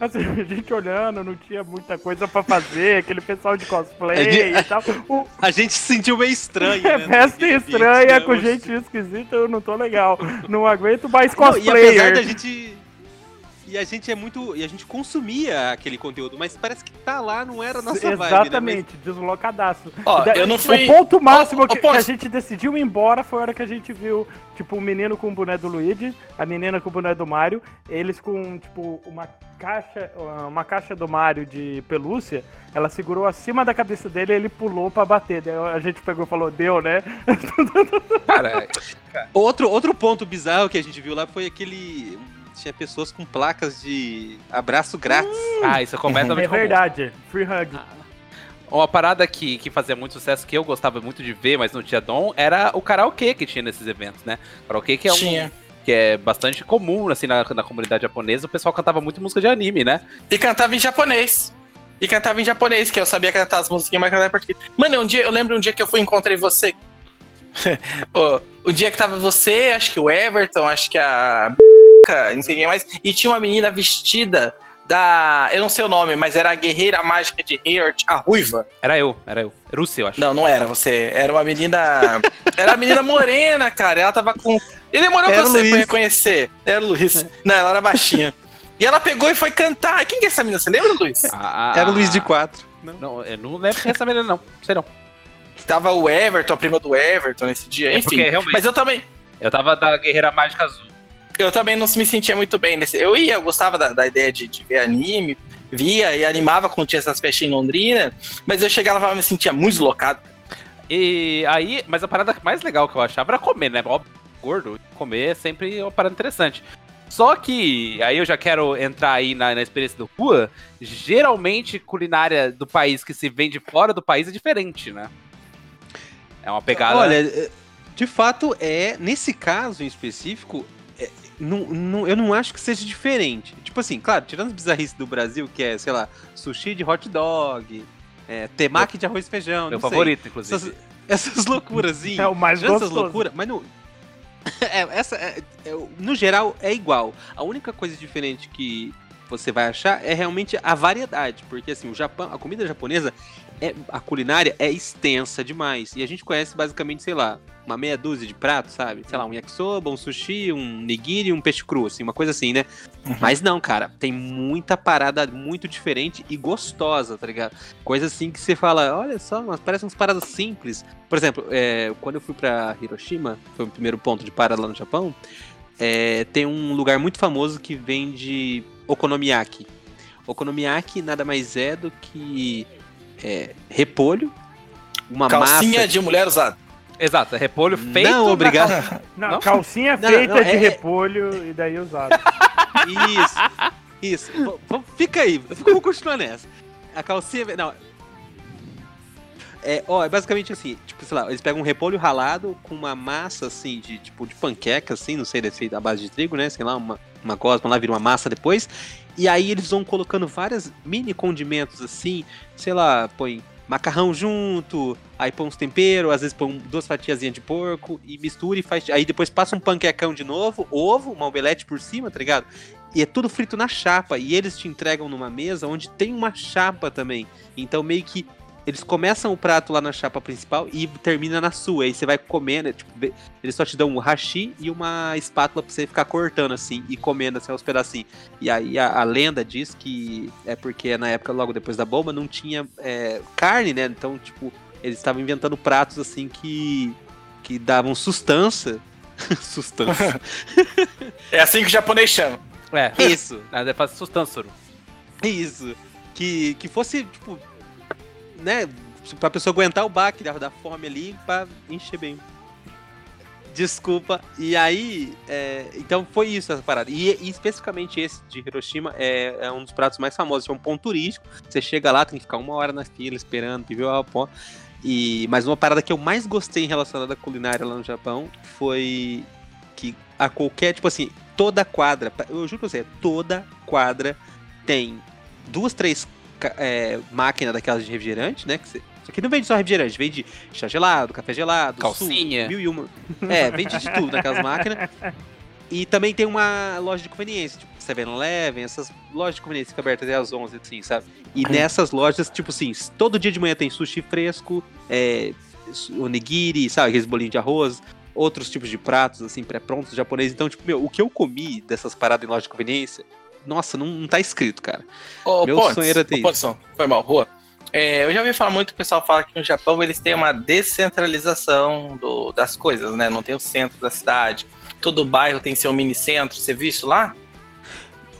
Assim, [LAUGHS] a gente olhando, não tinha muita coisa pra fazer, aquele pessoal de cosplay gente- e tal. O, A gente se sentiu meio estranho, [LAUGHS] é né? festa naquele estranha, ambiente, com né? gente esquisita, eu não tô legal. Não aguento mais Não, e apesar da gente. E a gente é muito. E a gente consumia aquele conteúdo, mas parece que tá lá, não era a nossa vibe, né? Exatamente, deslocadaço. Ó, daí- eu não fui. O ponto máximo que, que a gente decidiu ir embora foi a hora que a gente viu, tipo, o menino com o boné do Luigi, a menina com o boné do Mario, eles com, tipo, uma caixa, uma caixa do Mario de pelúcia, ela segurou acima da cabeça dele e ele pulou pra bater. Daí a gente pegou e falou, deu, né? [LAUGHS] Cara, Outro, outro ponto bizarro que a gente viu lá foi aquele. Tinha pessoas com placas de abraço grátis. ah, isso é completamente É comum. verdade, free hug. Uma parada que, que fazia muito sucesso, que eu gostava muito de ver, mas não tinha dom, era o karaokê que tinha nesses eventos, né? Karaokê que é um, Tinha. que é bastante comum, assim, na, na comunidade japonesa, o pessoal cantava muito música de anime, né? E cantava em japonês. E cantava em japonês, que eu sabia cantar as musiquinhas, mas cantava em português. Mano, um dia, eu lembro um dia que eu fui e encontrei você. [LAUGHS] Ô, o dia que tava você, acho que o Everton, acho que a. Não sei quem mais. E tinha uma menina vestida da. Eu não sei o nome, mas era a guerreira mágica de Heart, a ruiva. Era eu, era eu. Rússia, eu acho. Não, não era você. Era uma menina. Era uma menina morena, cara. Ela tava com. E demorou Era pra o você Luiz. pra reconhecer. Era o Luiz. Não, ela era baixinha. E ela pegou e foi cantar. Quem que é essa menina? Você lembra, Luiz? Ah, Era o Luiz de 4. Não, eu não lembro é essa menina, não. Sei não. Tava o Everton, a prima do Everton nesse dia, É enfim. porque realmente- Mas eu também, Eu tava da Guerreira Mágica Azul. Eu também não me sentia muito bem nesse. Eu ia, eu gostava da, da ideia de, de ver anime, via e animava quando tinha essas festas em Londrina, mas eu chegava lá e me sentia muito deslocado. E aí, mas a parada mais legal que eu achava era comer, né? Óbvio, gordo, comer é sempre uma parada interessante. Só que, aí eu já quero entrar aí na, na experiência do Rua, geralmente culinária do país que se vende fora do país é diferente, né? É uma pegada... Olha, de fato, é. Nesse caso em específico, não, não- eu não acho que seja diferente. Tipo assim, claro, tirando as bizarrices do Brasil, que é, sei lá, sushi de hot dog, é, temaki de arroz e feijão. meu não sei. favorito, inclusive. Essas, essas loucuras, assim. [LAUGHS] É o mais tirando essas gostoso. loucuras, mas no. [LAUGHS] É, essa, é- é, no geral é igual. A única coisa diferente que você vai achar é realmente a variedade, porque assim, o Japão, a comida japonesa, é, a culinária é extensa demais. E a gente conhece basicamente, sei lá, uma meia dúzia de pratos, sabe? Sei lá, um yakisoba, um sushi, um nigiri, um peixe cru, assim, uma coisa assim, né? Mas não, cara, tem muita parada muito diferente e gostosa, tá ligado? Coisa assim que você fala, olha só, mas parecem umas paradas simples. Por exemplo, é, quando eu fui pra Hiroshima, foi o primeiro ponto de parada lá no Japão, é, tem um lugar muito famoso que vende okonomiyaki. Okonomiyaki nada mais é do que é, repolho, uma Calcinha massa... de mulher usada. Exato, é repolho feito... Não, na obrigado. cal- Não, Não? calcinha Não, feita não, de é- repolho e daí usado. [LAUGHS] Isso, isso. Fica aí, vamos continuar nessa. A calcinha. Não. É, ó, é basicamente assim, tipo, sei lá, eles pegam um repolho ralado com uma massa assim de tipo de panqueca, assim, não sei, deve ser da base de trigo, né? Sei lá, uma, uma gosma lá, vira uma massa depois. E aí eles vão colocando várias mini condimentos assim, sei lá, põe macarrão junto, aí põe uns temperos, às vezes põe duas fatiazinhas de porco e mistura e faz. Aí depois passa um panquecão de novo, ovo, uma omelete por cima, tá ligado? E é tudo frito na chapa. E eles te entregam numa mesa onde tem uma chapa também. Então meio que eles começam o prato lá na chapa principal e termina na sua. Aí você vai comendo, é, tipo, eles só te dão um hashi e uma espátula pra você ficar cortando assim e comendo assim aos pedacinhos. E aí a, a lenda diz que é porque na época, logo depois da bomba, não tinha é, carne, né? Então, tipo, eles estavam inventando pratos assim que, que davam sustância. [LAUGHS] sustância. [LAUGHS] É assim que o japonês chama. É, Isso. é faz sustância. Isso. Que, que fosse, tipo, né, pra pessoa aguentar o baque da, da fome ali pra encher bem. Desculpa. E aí, é, então foi isso essa parada. E, e especificamente esse de Hiroshima é, é um dos pratos mais famosos. É um ponto turístico. Você chega lá, tem que ficar uma hora na fila esperando, viu a pó. E, mas uma parada que eu mais gostei relacionada à culinária lá no Japão foi que a qualquer, tipo assim, toda quadra, eu juro pra você, toda quadra tem duas, três é, máquinas daquelas de refrigerante, né? Que você, isso aqui não vende só refrigerante, vende chá gelado, café gelado, Calcinha. mil e uma. É, vende de tudo naquelas máquinas. E também tem uma loja de conveniência, tipo 7-Eleven, essas lojas de conveniência que ficam abertas até às 11, assim, sabe? E nessas lojas, tipo assim, todo dia de manhã tem sushi fresco, é, onigiri, sabe? Aqueles bolinhos de arroz, outros tipos de pratos, assim, pré-prontos japoneses. Então, tipo, meu, o que eu comi dessas paradas em loja de conveniência nossa, não, não tá escrito, cara. Ô, Meu Pontes, sonho era ter ô, Pontes, foi mal, rua. É, eu já ouvi falar muito, o pessoal fala que no Japão eles têm uma descentralização do- das coisas, né? Não tem o centro da cidade. Todo bairro tem seu mini centro. Você viu isso lá?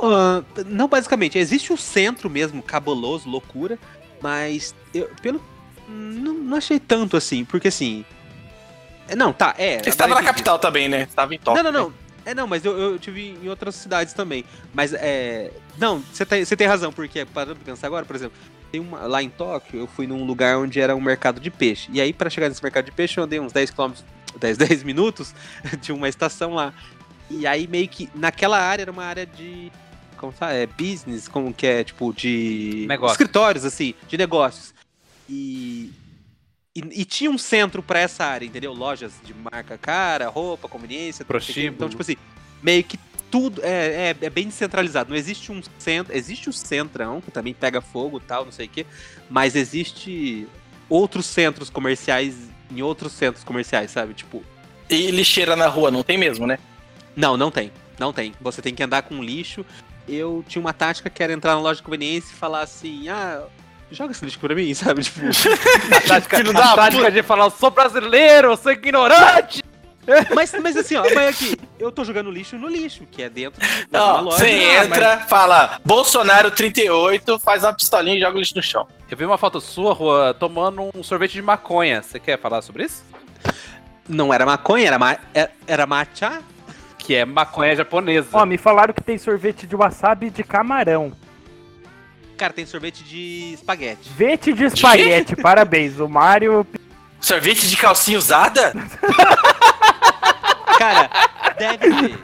Ah, não, basicamente, existe o centro mesmo, cabuloso, loucura, mas eu, pelo. Não, não achei tanto assim, porque assim. é, Não, tá, é. Você estava na capital também, né? Estava em Tóquio. Não, não, não. É, não, mas eu, eu tive em outras cidades também. Mas é. Não, você tem, você tem razão, porque parando pra pensar agora, por exemplo, tem uma, lá em Tóquio, eu fui num lugar onde era um mercado de peixe. E aí, pra chegar nesse mercado de peixe, eu andei uns 10 km, 10, 10 minutos, [LAUGHS] tinha uma estação lá. E aí, meio que, naquela área, era uma área de. Como fala? É business, como que é, tipo, de. Negócio. Escritórios, assim, de negócios. E. E, e tinha um centro pra essa área, entendeu? Lojas de marca cara, roupa, conveniência, não sei o quê. Prostíbulo. Então, tipo assim, meio que tudo é, é, é bem descentralizado. Não existe um centro. Existe o centrão, que também pega fogo e tal, não sei o quê. Mas existe outros centros comerciais em outros centros comerciais, sabe? Tipo, E lixeira na rua, não tem mesmo, né? não, não tem. Não tem. Você tem que andar com lixo. Eu tinha uma tática que era entrar na loja de conveniência e falar assim: ah, joga esse lixo pra mim, [LAUGHS] sabe? Tipo, A [LAUGHS] tática, Filho a da tática puta. de falar, eu sou brasileiro, eu sou ignorante. [LAUGHS] mas, mas assim, ó, mas aqui, eu tô jogando lixo no lixo, que é dentro Não, loja. você Ah, entra, fala Bolsonaro 38, faz uma pistolinha e joga o lixo no chão. Eu vi uma foto sua, Rua, tomando um sorvete de maconha. Você quer falar sobre isso? mas Não era maconha, era, ma era, era matcha. Que é maconha japonesa. Ó, me falaram que tem sorvete de wasabi de camarão. Cara, tem sorvete de espaguete. Vete de espaguete, [LAUGHS] parabéns. O Mário. Sorvete de calcinha usada? [LAUGHS] Cara, deve ter.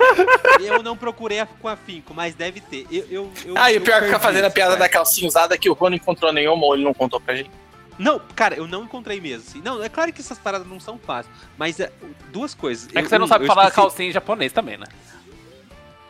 Eu não procurei com afinco, mas deve ter. Eu, eu, eu, Ah, e o pior é que fica perdi fazendo a isso, piada cara. da calcinha usada que o Rô não encontrou nenhuma ou ele não contou pra gente. Não, cara, eu não encontrei mesmo. Assim. Não, é claro que essas paradas não são fáceis. Mas é, duas coisas. É que Eu- você não sabe eu falar esqueci- calcinha em japonês também, né?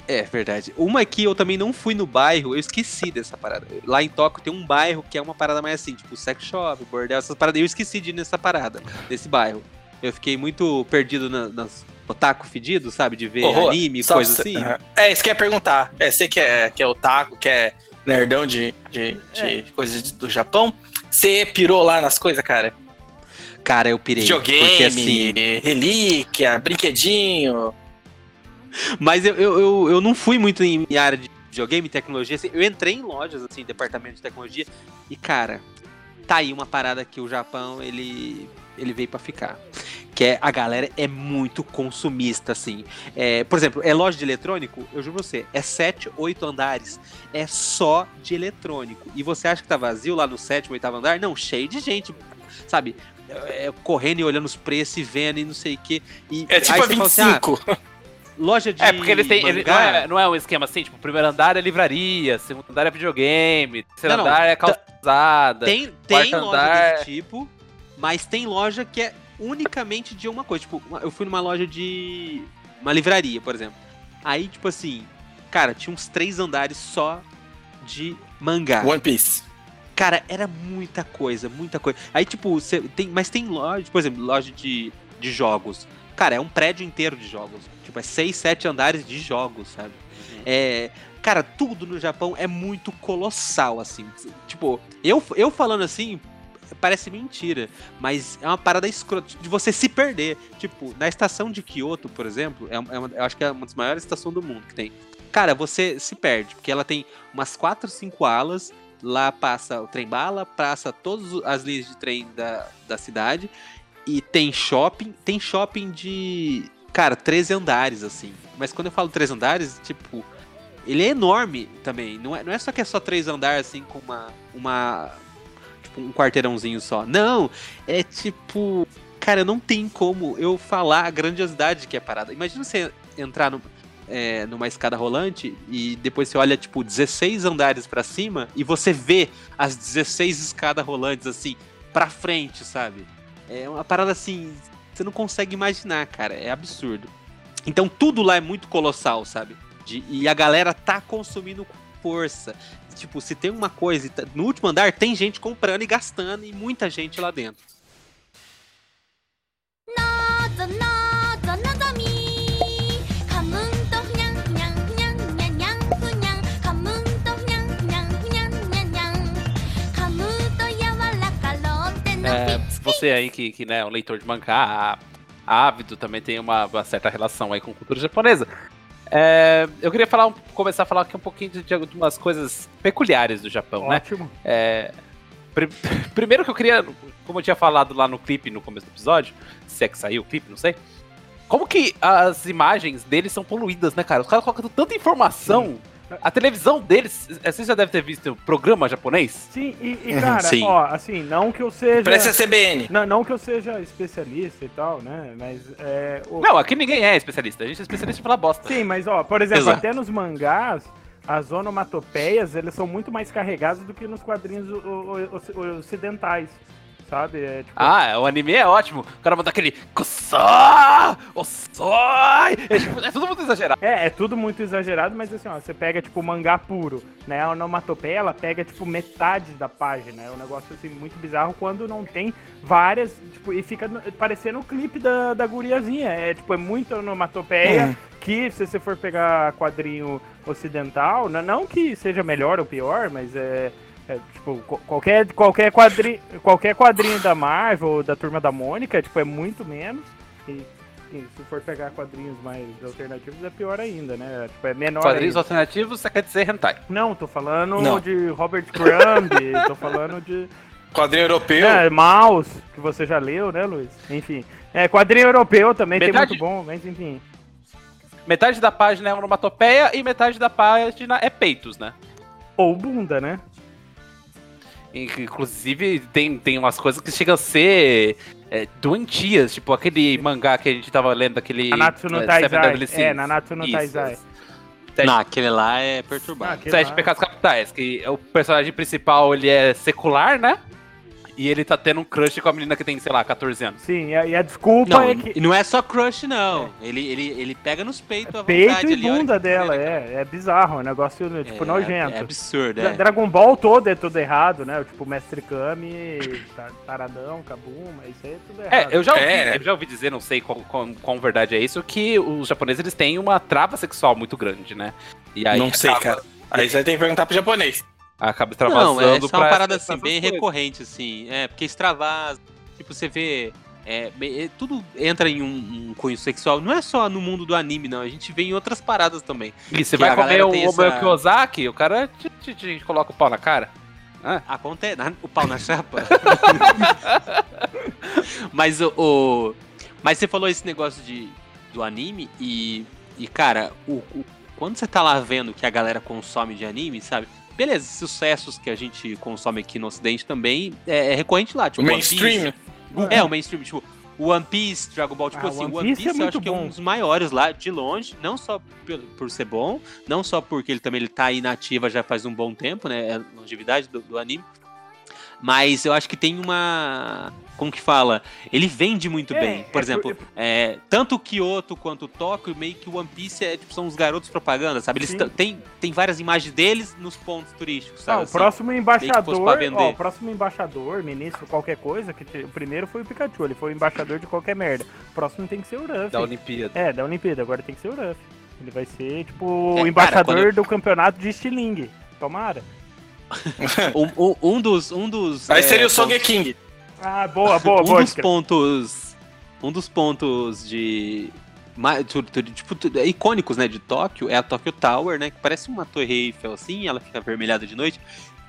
É verdade. Uma que eu também não fui no bairro, eu esqueci dessa parada. Lá em Tóquio tem um bairro que é uma parada mais assim, tipo sex shop, bordel, essas paradas. Eu esqueci de ir nessa parada, desse bairro. Eu fiquei muito perdido na- nas otaku fedido, sabe? De ver Rô, anime, só coisa pra assim. Aham. É, isso que eu ia perguntar. É, você que é, que é otaku, que é nerdão de, de, de coisas de- do Japão, você pirou lá nas coisas, cara? Cara, eu pirei. Videogame, Porque assim. relíquia, brinquedinho. Mas eu, eu, eu, eu não fui muito em área de videogame tecnologia. assim, eu entrei em lojas, assim, departamento de tecnologia. E, cara, tá aí uma parada que o Japão, ele, ele veio pra ficar. Que é, a galera é muito consumista, assim. É, por exemplo, é loja de eletrônico, eu juro pra você, é 7, 8 andares. É só de eletrônico. E você acha que tá vazio lá no sétimo, oitavo andar? Não, cheio de gente, sabe? É, correndo e olhando os preços e vendo e não sei o quê. E É tipo a você fala assim, ah, 25. Loja de É, porque eles têm. ele- não, é, não é um esquema assim, tipo, primeiro andar é livraria, segundo andar é videogame, terceiro Não, não, andar é calçada. Tem, tem loja andar. desse tipo, mas tem loja que é unicamente de uma coisa. Tipo, eu fui numa loja de. Uma livraria, por exemplo. Aí, tipo assim, cara, tinha uns três andares só de mangá. One Piece. Cara, era muita coisa, muita coisa. Aí, tipo, você tem. Mas tem loja, por exemplo, loja de, de jogos. Cara, é um prédio inteiro de jogos. Tipo, é seis, sete andares de jogos, sabe? É. Cara, tudo no Japão é muito colossal, assim. Tipo, eu, eu falando assim, parece mentira, mas é uma parada escrota de você se perder. Tipo, na estação de Kyoto, por exemplo, é, uma- é eu acho que é uma das maiores estações do mundo que tem. Cara, você se perde, porque ela tem umas 4, 5 alas. Lá passa o trem bala, passa todas as linhas de trem da, da cidade. E tem shopping. Tem shopping de. Cara, 13 andares, assim. Mas quando eu falo 13 andares, tipo. Ele é enorme também. Não é, não é só que é só três andares, assim, com uma. uma tipo, um quarteirãozinho só. Não! É tipo. Cara, não tem como eu falar a grandiosidade que é a parada. Imagina você entrar no, é, numa escada rolante e depois você olha, tipo, 16 andares pra cima e você vê as 16 escadas rolantes, assim, pra frente, sabe? É uma parada assim, você não consegue imaginar, cara. É absurdo. Então tudo lá é muito colossal, sabe? De- e a galera tá consumindo força. Tipo, se tem uma coisa. tá- No último andar tem gente comprando e gastando e muita gente lá dentro. なぞ você aí que, que né, é um leitor de mangá, ávido, também tem uma, uma certa relação aí com cultura japonesa. É, eu queria falar, começar a falar aqui um pouquinho de, de algumas coisas peculiares do Japão, né? Ótimo. É, pri- [LAUGHS] primeiro que eu queria, como eu tinha falado lá no clipe no começo do episódio, se é que saiu o clipe, não sei. Como que as imagens deles são poluídas, né, cara? Os caras colocam tanta informação. A televisão deles, eh, você já deve ter visto o programa japonês? Sim, e, e, cara, Sim. ó, assim, não que eu seja. Parece a CBN. Não, não que eu seja especialista e tal, né? Mas é. o- Não, aqui ninguém é especialista. A gente é especialista em falar bosta. Sim, mas ó, por exemplo, Exato. até nos mangás, as onomatopeias, eles são muito mais carregadas do que nos quadrinhos o- o- o- ocidentais, sabe? É, tipo, Ah, o anime é ótimo. O cara manda aquele! É, tipo, é tudo muito exagerado. É, é tudo muito exagerado, mas assim, ó, você pega, tipo, o mangá puro, né? A onomatopeia, ela pega, tipo, metade da página. É um negócio, assim, muito bizarro quando não tem várias, tipo, e fica parecendo o clipe da, da guriazinha. É, tipo, é muita onomatopeia que, se você for pegar quadrinho ocidental, não que seja melhor ou pior, mas é... é, tipo, qualquer, qualquer, quadrinho, qualquer quadrinho da Marvel ou da Turma da Mônica, tipo, é muito menos. E, e se for pegar quadrinhos mais alternativos, é pior ainda, né? Tipo, é menor. Quadrinhos ainda. alternativos, você quer dizer hentai. Não, tô falando Não. de Robert Crumb, [LAUGHS] tô falando de Quadrinho europeu. é, Mouse, que você já leu, né, Luiz? Enfim. É, quadrinho europeu também Metade- tem muito bom, mas enfim. Metade da página é onomatopeia e metade da página é peitos, né? Ou bunda, né? Inclusive, tem, tem umas coisas que chegam a ser é, doentias, tipo aquele mangá que a gente tava lendo, aquele. Nanatsu no é, Taizai. É. Nanatsu no Isso. Taizai. Sete- Não, aquele lá é perturbado. Ah, Sete lá. Pecados Capitais, que o personagem principal ele é secular, né? E ele tá tendo um crush com a menina que tem, sei lá, 14 anos. Sim, e a, e a desculpa Não, é e que. não é só crush, não. Ele, ele, ele pega nos peitos à Peito vontade e ali, bunda dela, é, é bizarro, é um negócio, cara. tipo, É- nojento. É absurdo, é. Dragon Ball todo é tudo errado, né? Tipo, Mestre Kami, Ta- Taradão, Kabuma, isso aí é tudo errado. É, eu já ouvi, É. eu já ouvi dizer, não sei qual, qual, qual verdade é isso, que os japoneses eles têm uma trava sexual muito grande, né? E aí Não sei, acaba, cara. Aí você tem que perguntar pro japonês. Acaba Não, extravasando é, isso é uma parada assim, bem coisas. recorrente, assim. É, porque extravasa, tipo, você vê. é, é, tudo entra em um, um cunho sexual. Não é só no mundo do anime, não. A gente vê em outras paradas também. E você vai comer o Omo essa- Kiyosaki, o cara te, te- te coloca o pau na cara. Acontece. na- O pau na chapa. [LAUGHS] mas o, o- Mas você falou esse negócio de, do anime e. E, cara, o, o- quando você tá lá vendo que a galera consome de anime, sabe? Beleza, sucessos que a gente consome aqui no ocidente também é, é recorrente lá. Tipo, O One mainstream. Piece. É, o mainstream, tipo, One Piece, Dragon Ball, tipo Ah, assim, One One Piece Piece, é eu acho que é bom. um dos maiores lá, de longe, não só por, por ser bom, não só porque ele também ele tá aí na ativa já faz um bom tempo, né, é a longevidade do, do anime, mas eu acho que tem uma, como que fala, ele vende muito É, bem, por é exemplo, é, tanto o Kyoto quanto o Tóquio, meio que o One Piece é, tipo, são os garotos propaganda, sabe, eles tem, tem várias imagens deles nos pontos turísticos, Ah, sabe, o assim. próximo embaixador, pra vender. ó, o próximo embaixador, ministro, qualquer coisa, que te- o primeiro foi o Pikachu, ele foi o embaixador de qualquer merda. O próximo tem que ser o Ruff. Da Olimpíada. É, da Olimpíada, agora tem que ser o Ruff. Ele vai ser, tipo, É, o embaixador cara, quando- do campeonato de Stiling. Tomara. [LAUGHS] Um, um- um dos... Um dos Aí é, seria o pontos- Sogeking. Ah, boa, boa, [LAUGHS] um boa. dos Scra- pontos um dos pontos de tipo tu- icônicos né de Tóquio é a Tokyo Tower né que parece uma torre Eiffel assim ela fica avermelhada de noite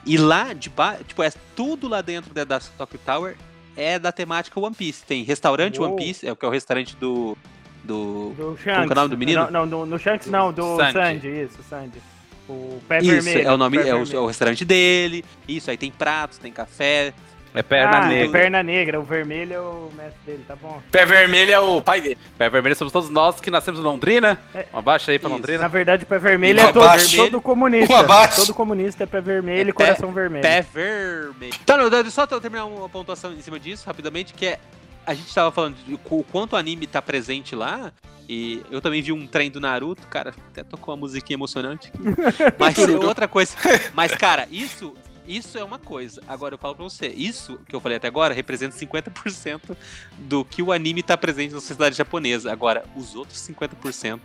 e lá de baixo tipo é tudo lá dentro da, da Tokyo Tower é da temática One Piece tem restaurante Uou. One Piece é o que é o restaurante do do Do que é o Shanks. nome do menino? Não, não, no, no Shanks não, do Sandy. Sandy, isso, Sandy. O pé isso vermelho. é o nome é o, é o restaurante dele isso aí tem pratos tem café É perna ah, negra. perna negra, o vermelho é o mestre dele, tá bom. Pé vermelho é o pai dele. Pé vermelho somos todos nós que nascemos em Londrina. É. Um abaixo aí pra Isso. Londrina. Na verdade, o pé vermelho Um é todo, todo comunista. Um abaixo. Todo comunista é pé vermelho É e coração vermelho. Pé vermelho. Então, não, só terminar uma pontuação em cima disso, rapidamente, que é. A gente tava falando de o quanto o anime tá presente lá. E eu também vi um trem do Naruto, cara, até tocou uma musiquinha emocionante aqui. [LAUGHS] Mas outra coisa. Mas, cara, isso. Isso é uma coisa. Agora eu falo pra você, isso que eu falei até agora representa 50% do que o anime tá presente na sociedade japonesa. Agora, os outros 50%,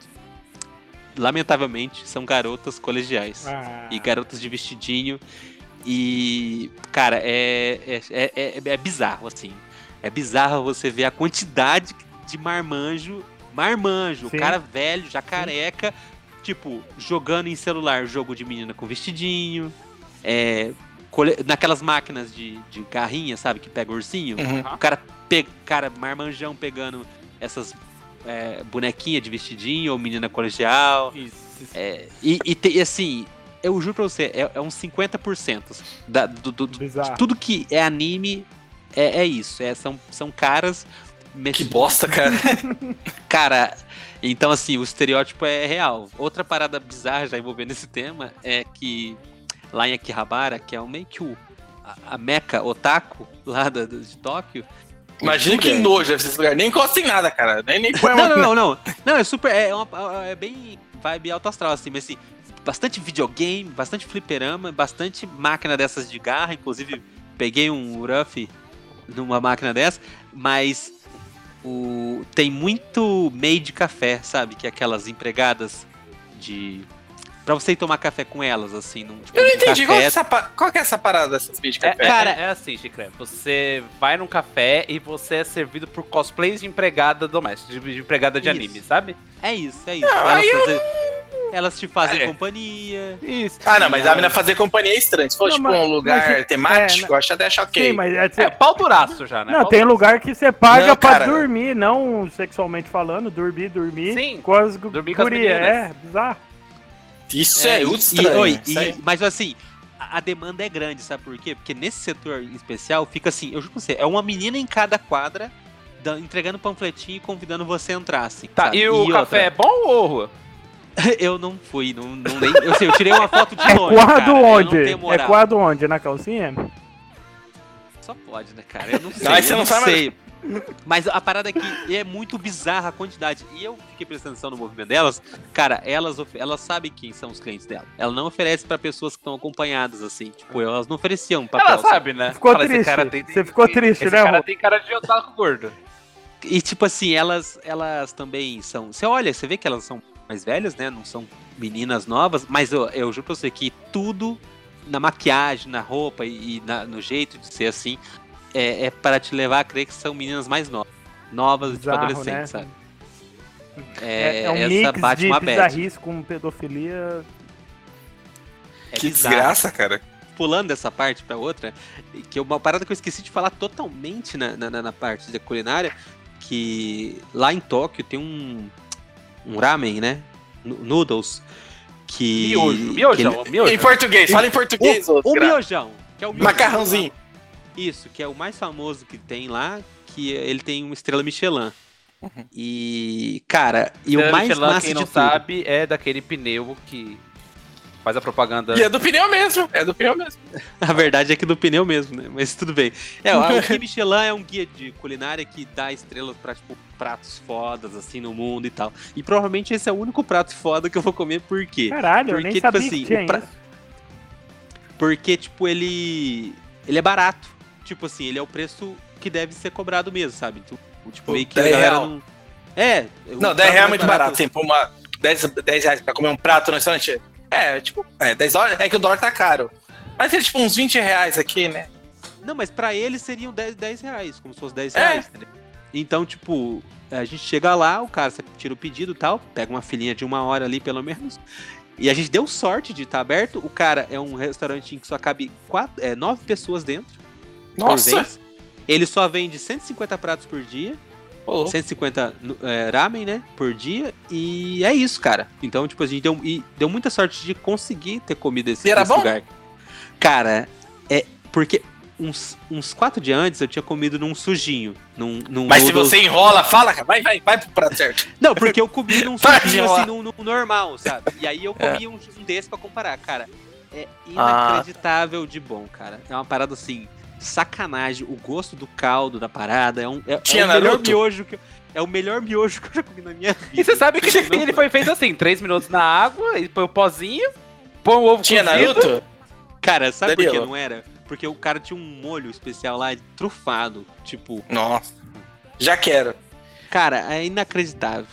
lamentavelmente, são garotas colegiais Ah, e garotas de vestidinho. E, cara, é, é, é, é, é bizarro, assim. É bizarro você ver a quantidade de marmanjo. Marmanjo, Sim. o cara velho, já careca, tipo, jogando em celular jogo de menina com vestidinho. É, naquelas máquinas de, de garrinha, sabe, que pega ursinho. Uhum. O cara, pe... cara, marmanjão pegando essas é, bonequinhas de vestidinho ou menina colegial. Isso. É, e, e te- e assim, eu juro pra você, é, é uns 50% da, do, do- do- Bizarro. tudo que é anime é, é isso. É, são, são caras. Que mex- bosta, cara. [LAUGHS] Cara, então assim, o estereótipo é real. Outra parada bizarra já envolvendo esse tema é que lá em Akihabara, que é o meio que o, a, a meca otaku lá da, do- de Tóquio. Imagina que é- nojo esse lugar. Nem encosta em nada, cara. Nem, nem põe Não, uma... não, não, não. Não, é super. É, uma- é bem vibe alto astral, assim, mas assim, bastante videogame, bastante fliperama, bastante máquina dessas de garra. Inclusive, peguei um Ruff numa máquina dessa, mas o, tem muito made café, sabe? Que é aquelas empregadas de. Pra você ir tomar café com elas, assim, num tipo, Eu não entendi. Qual que, é café. essa, qual que é essa parada dessas bichas de É, café? é- Cara- é assim, Chicré. Você vai num café e você é servido por cosplays de empregada doméstica, de, de empregada de Isso. anime, sabe? É isso, é isso. Não, elas, eu- elas te fazem É. companhia. Isso. Ah, não, mas a mina fazer companhia é estranho. Se for, Não, tipo, mas- um lugar mas- temático, é, eu acho até choquei. Sim, mas é, É pau duraço já, né? Não, Pau tem duraço. lugar que você paga Não, pra cara. dormir, não sexualmente falando, dormir, dormir. Sim, com as dormir com as. É, bizarro. Isso é, e- ultra e- e- mas assim, a, demanda é grande, sabe por quê? Porque nesse setor em especial fica assim, eu juro pra você, é uma menina em cada quadra entregando panfletinho e convidando você a entrar, assim. Tá, sabe? e o outra, café é bom ou rua? [LAUGHS] eu não fui, não, não nem, eu sei, eu tirei uma foto de É longe, quadro cara, eu não onde? É quadro onde? Na calcinha? Só pode, né, cara? Eu não sei. Você eu não não sabe sei. Mas a parada é que é muito bizarra a quantidade. E eu fiquei prestando atenção no movimento delas. Cara, elas, elas sabem quem são os clientes dela. Ela não oferece pra pessoas que estão acompanhadas, assim. Tipo, elas não ofereciam papel. Ela sabe? sabe, né? Ficou Fala, triste. cara tem- Você ficou triste, esse né, cara tem cara de otaku gordo. E tipo assim, elas, elas também são. Você olha, você vê que elas são mais velhas, né? Não são meninas novas, mas eu, eu juro pra você que tudo na maquiagem, na roupa e, e na- no jeito de ser assim é, é para te levar a crer que são meninas mais novas. Novas, tipo Bizarro, adolescentes, né? sabe? É, É, é um essa mix bate de uma bizarrice com pedofilia. É que bizarro. desgraça, cara. pulando dessa parte pra outra, que é uma parada que eu esqueci de falar totalmente na, na, na parte da culinária, que lá em Tóquio tem um, um ramen, né? Noodles. Que. Miojo, que miojão, miojo. Em português, fala em português, o, o miojão. Que é o miojão. Macarrãozinho. Isso, que é o mais famoso que tem lá, que ele tem uma estrela Michelin. E, cara, e o mais Michelin, massa quem de não tudo, sabe, é daquele pneu que faz a propaganda. E é do pneu mesmo, é do pneu mesmo. [LAUGHS] A verdade é que do pneu mesmo, né? Mas tudo bem. É, o [LAUGHS] Guia Michelin é um guia de culinária que dá estrelas pra, tipo, pratos fodas, assim, no mundo e tal. E provavelmente esse é o único prato foda que eu vou comer, por quê? Caralho, eu Porque, nem tipo sabia assim, que pra- isso. Porque, tipo, ele. Ele é barato. Tipo assim, ele é o preço que deve ser cobrado mesmo, sabe? Então, tipo, meio que a 10 galera real. não. É. Não, 10 prato reais é muito barato. Assim, por uma 10, 10 reais pra comer um prato no restaurante. É, tipo, é, 10 dólares. É que o dólar tá caro. Mas é tipo uns 20 reais aqui, né? Não, mas pra eles seriam 10, 10 reais, como se fosse 10 É. reais, entendeu? Então, tipo, a gente chega lá, o cara tira o pedido e tal, pega uma filinha de uma hora ali, pelo menos. E a gente deu sorte de estar aberto. O cara é um restaurante que só cabe quatro, é, nove pessoas dentro. Nossa! Ele só vende 150 pratos por dia. Ô, louco. 150 no- é, ramen, né? Por dia. E é isso, cara. Então, tipo, a gente deu, e deu muita sorte de conseguir ter comido esse, E bom? lugar. Cara, é. Porque uns, uns quatro dias antes eu tinha comido num sujinho. Num, num Mas se você enrola, fala, cara. Vai, vai, vai pro prato certo. [LAUGHS] Não, porque eu comi num [LAUGHS] sujinho assim, num, num normal, sabe? E aí eu comi um, um desse pra comparar. Cara, é inacreditável de bom, cara. É uma parada assim, sacanagem. O gosto do caldo da parada é, um, é, é Tinha o melhor miojo que eu, É o melhor miojo que eu já comi na minha vida. E você sabe que ele, Não- ele foi feito assim, 3 minutos na água, e põe o pozinho, põe o ovo Tinha cozido. Naruto? Cara, sabe por que Danilo. não era? Porque o cara tinha um molho especial lá, trufado. Tipo, Nossa. Já quero. cara, é inacreditável.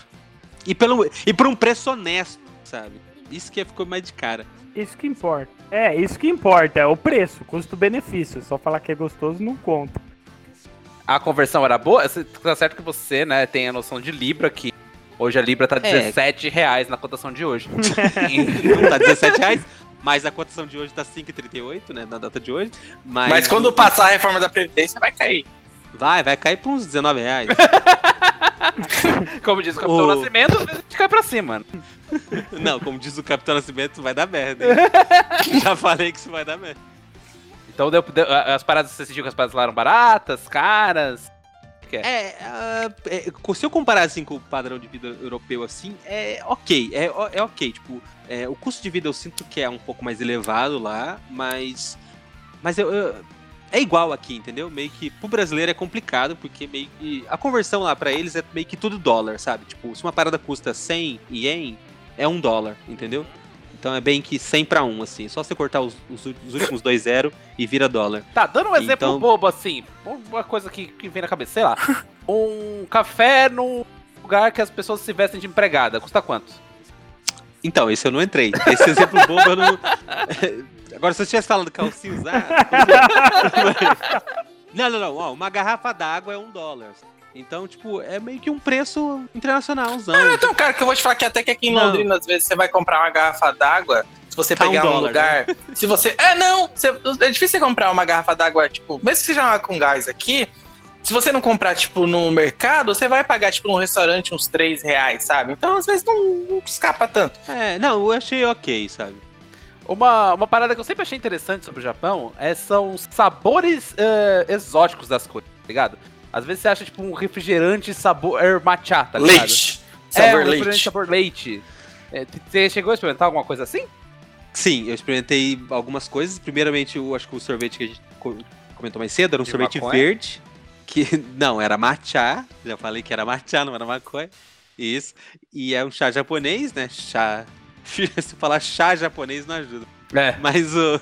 E, pelo, e por um preço honesto, sabe? Isso que ficou mais de cara. Isso que importa. É, isso que importa, é o preço, custo-benefício. Só falar que é gostoso não conta. A conversão era boa? Tá certo que você, né, tem a noção de Libra, que hoje a Libra tá É. 17 reais na cotação de hoje. [LAUGHS] Não tá 17 reais, mas a cotação de hoje tá 5,38, né? Na data de hoje. Mas, Mas quando passar a reforma da Previdência, vai cair. Vai, vai cair pra uns 19 reais. [LAUGHS] Como diz o Capitão O- Nascimento, às vezes a gente cai pra cima. mano. [LAUGHS] Não, como diz o Capitão Nascimento, vai dar merda. [LAUGHS] Já falei que isso vai dar merda. Então deu, deu- as paradas, você sentiu que as paradas lá eram baratas, caras? É, ah, é, se eu comparar assim com o padrão de vida europeu assim, é ok, é, é ok, tipo, é, o custo de vida eu sinto que é um pouco mais elevado lá, mas mas eu, eu- é igual aqui, entendeu? Meio que pro brasileiro é complicado, porque meio que a conversão lá pra eles é meio que tudo dólar, sabe? Tipo, se uma parada custa 100 ien, é um dólar, entendeu? Então é bem que 100 pra 1, assim. Só você cortar os, os os últimos dois zero e vira dólar. Tá, dando um exemplo Então- bobo assim, uma coisa que, que vem na cabeça, sei lá. [LAUGHS] Um café num lugar que as pessoas se vestem de empregada, custa quanto? Então, esse eu não entrei. Esse exemplo bobo eu não. [LAUGHS] Agora, se eu tivesse falado calcinha [LAUGHS] usada. [LAUGHS] Não, não, não. Ó, uma garrafa d'água é um dólar. Então, tipo, é meio que um preço internacionalzão. Ah, então, cara, que eu vou te falar que até que aqui em Não. Londrina, às vezes, você vai comprar uma garrafa d'água. Se você Tá um pegar um, dólar, lugar. [LAUGHS] Se você. É, não! você- é difícil você comprar uma garrafa d'água, tipo, mesmo que seja uma com gás aqui. Se você não comprar, tipo, no mercado, você vai pagar, tipo, num restaurante uns 3 reais, sabe? Então, às vezes, não, não escapa tanto. É, não, eu achei ok, sabe? Uma, uma parada que eu sempre achei interessante sobre o Japão é, são os sabores eh, exóticos das coisas, tá ligado? Às vezes você acha, tipo, um refrigerante sabor matcha, tá ligado? leite. é, Sabor um refrigerante leite. sabor leite. É, você chegou a experimentar alguma coisa assim? Sim, eu experimentei algumas coisas. Primeiramente, eu acho que o sorvete que a gente co- comentou mais cedo era um De sorvete maconha? verde. Que [LAUGHS] não, era matcha. Já falei que era matcha, não era maconha. Isso. E é um chá japonês, né? Chá. Se falar chá japonês não ajuda. É. Mas o.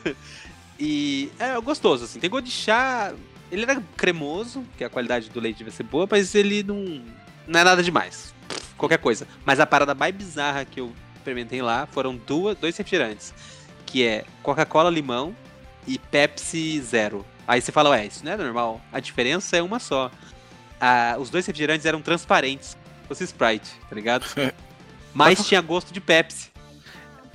E é gostoso, assim. Tem gosto de chá. Ele era cremoso, que a qualidade do leite vai ser boa, mas ele não. Não é nada demais. Qualquer coisa. Mas a parada mais bizarra que eu experimentei lá foram duas, dois refrigerantes. Que é Coca-Cola limão e Pepsi zero. Aí você fala, ué, isso não é normal. A diferença é uma só. Ah, os dois refrigerantes eram transparentes. Fosse Sprite, tá ligado? [LAUGHS] Mas tinha gosto de Pepsi.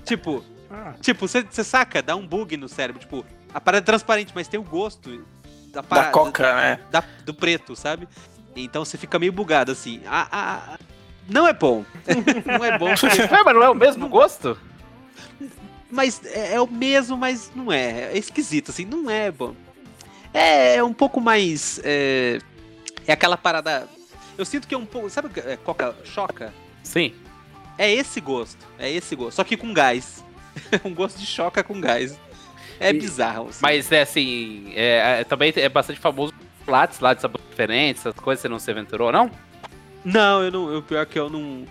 Tipo, Ah, Tipo, você saca, dá um bug no cérebro. Tipo, a parada é transparente, mas tem o gosto da Da parada. coca, né? da- do preto, sabe? Então você fica meio bugado assim. Ah, ah, não é bom. não é bom. [LAUGHS] porque- É, mas não é o mesmo gosto? mas é, é o mesmo, mas não é. É esquisito, assim, não é bom. É, é um pouco mais. É, é aquela parada. Eu sinto que é um pouco. Sabe o que é Coca Choca? Sim. É esse gosto. É esse gosto. Só que com gás. [LAUGHS] um gosto de choca com gás. É E- bizarro. assim. Mas é assim, é, é- também é bastante famoso chocolates lá de sabor diferente, essas coisas, você não se aventurou, não? Não, eu não. Eu, pior que eu não.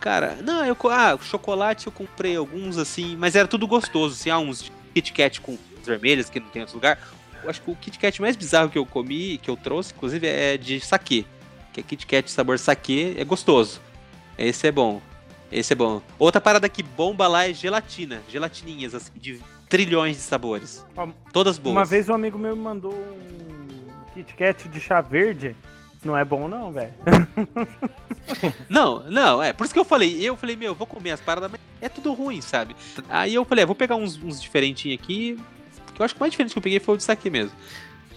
Cara, não, eu. Ah, chocolate eu comprei alguns assim, mas era tudo gostoso. Assim, ah, uns Kit Kat com as vermelhas que não tem em outro lugar. Eu acho que o Kit Kat mais bizarro que eu comi, que eu trouxe, inclusive, é de saquê. Que é Kit Kat sabor saquê, é gostoso. Esse é bom. Esse é bom. Outra parada que bomba lá é gelatina. Gelatininhas, assim, de trilhões de sabores. Ó, Todas boas. uma vez um amigo meu me mandou um Kit Kat de chá verde. Não é bom não, velho. [LAUGHS] Não, não, é. Por isso que eu falei. Eu falei, meu, vou comer as paradas, mas é tudo ruim, sabe? Aí eu falei, ah, vou pegar uns, uns diferentinhos aqui. Que eu acho que o mais diferente que eu peguei foi o de saque mesmo.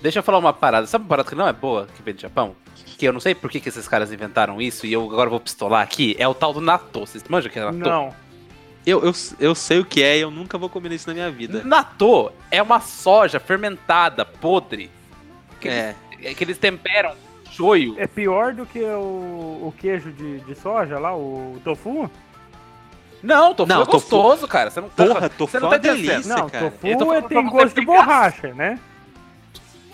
Deixa eu falar uma parada. Sabe uma parada que não é boa que vem do Japão? Que eu não sei por que, que esses caras inventaram isso e eu agora vou pistolar aqui. É o tal do natto. Vocês manjam que é natto? Não. Eu, eu, eu sei o que é e eu nunca vou comer isso na minha vida. Natto é uma soja fermentada, podre, que, É. eles, que eles temperam shoyu. É pior do que o, o queijo de, de soja lá, o tofu? Não, tofu Não, é tofu- gostoso, cara. Você não tá, Porra, tofu você é não tá entendendo. delícia, Não, cara. tofu é, tem gosto de borracha, né?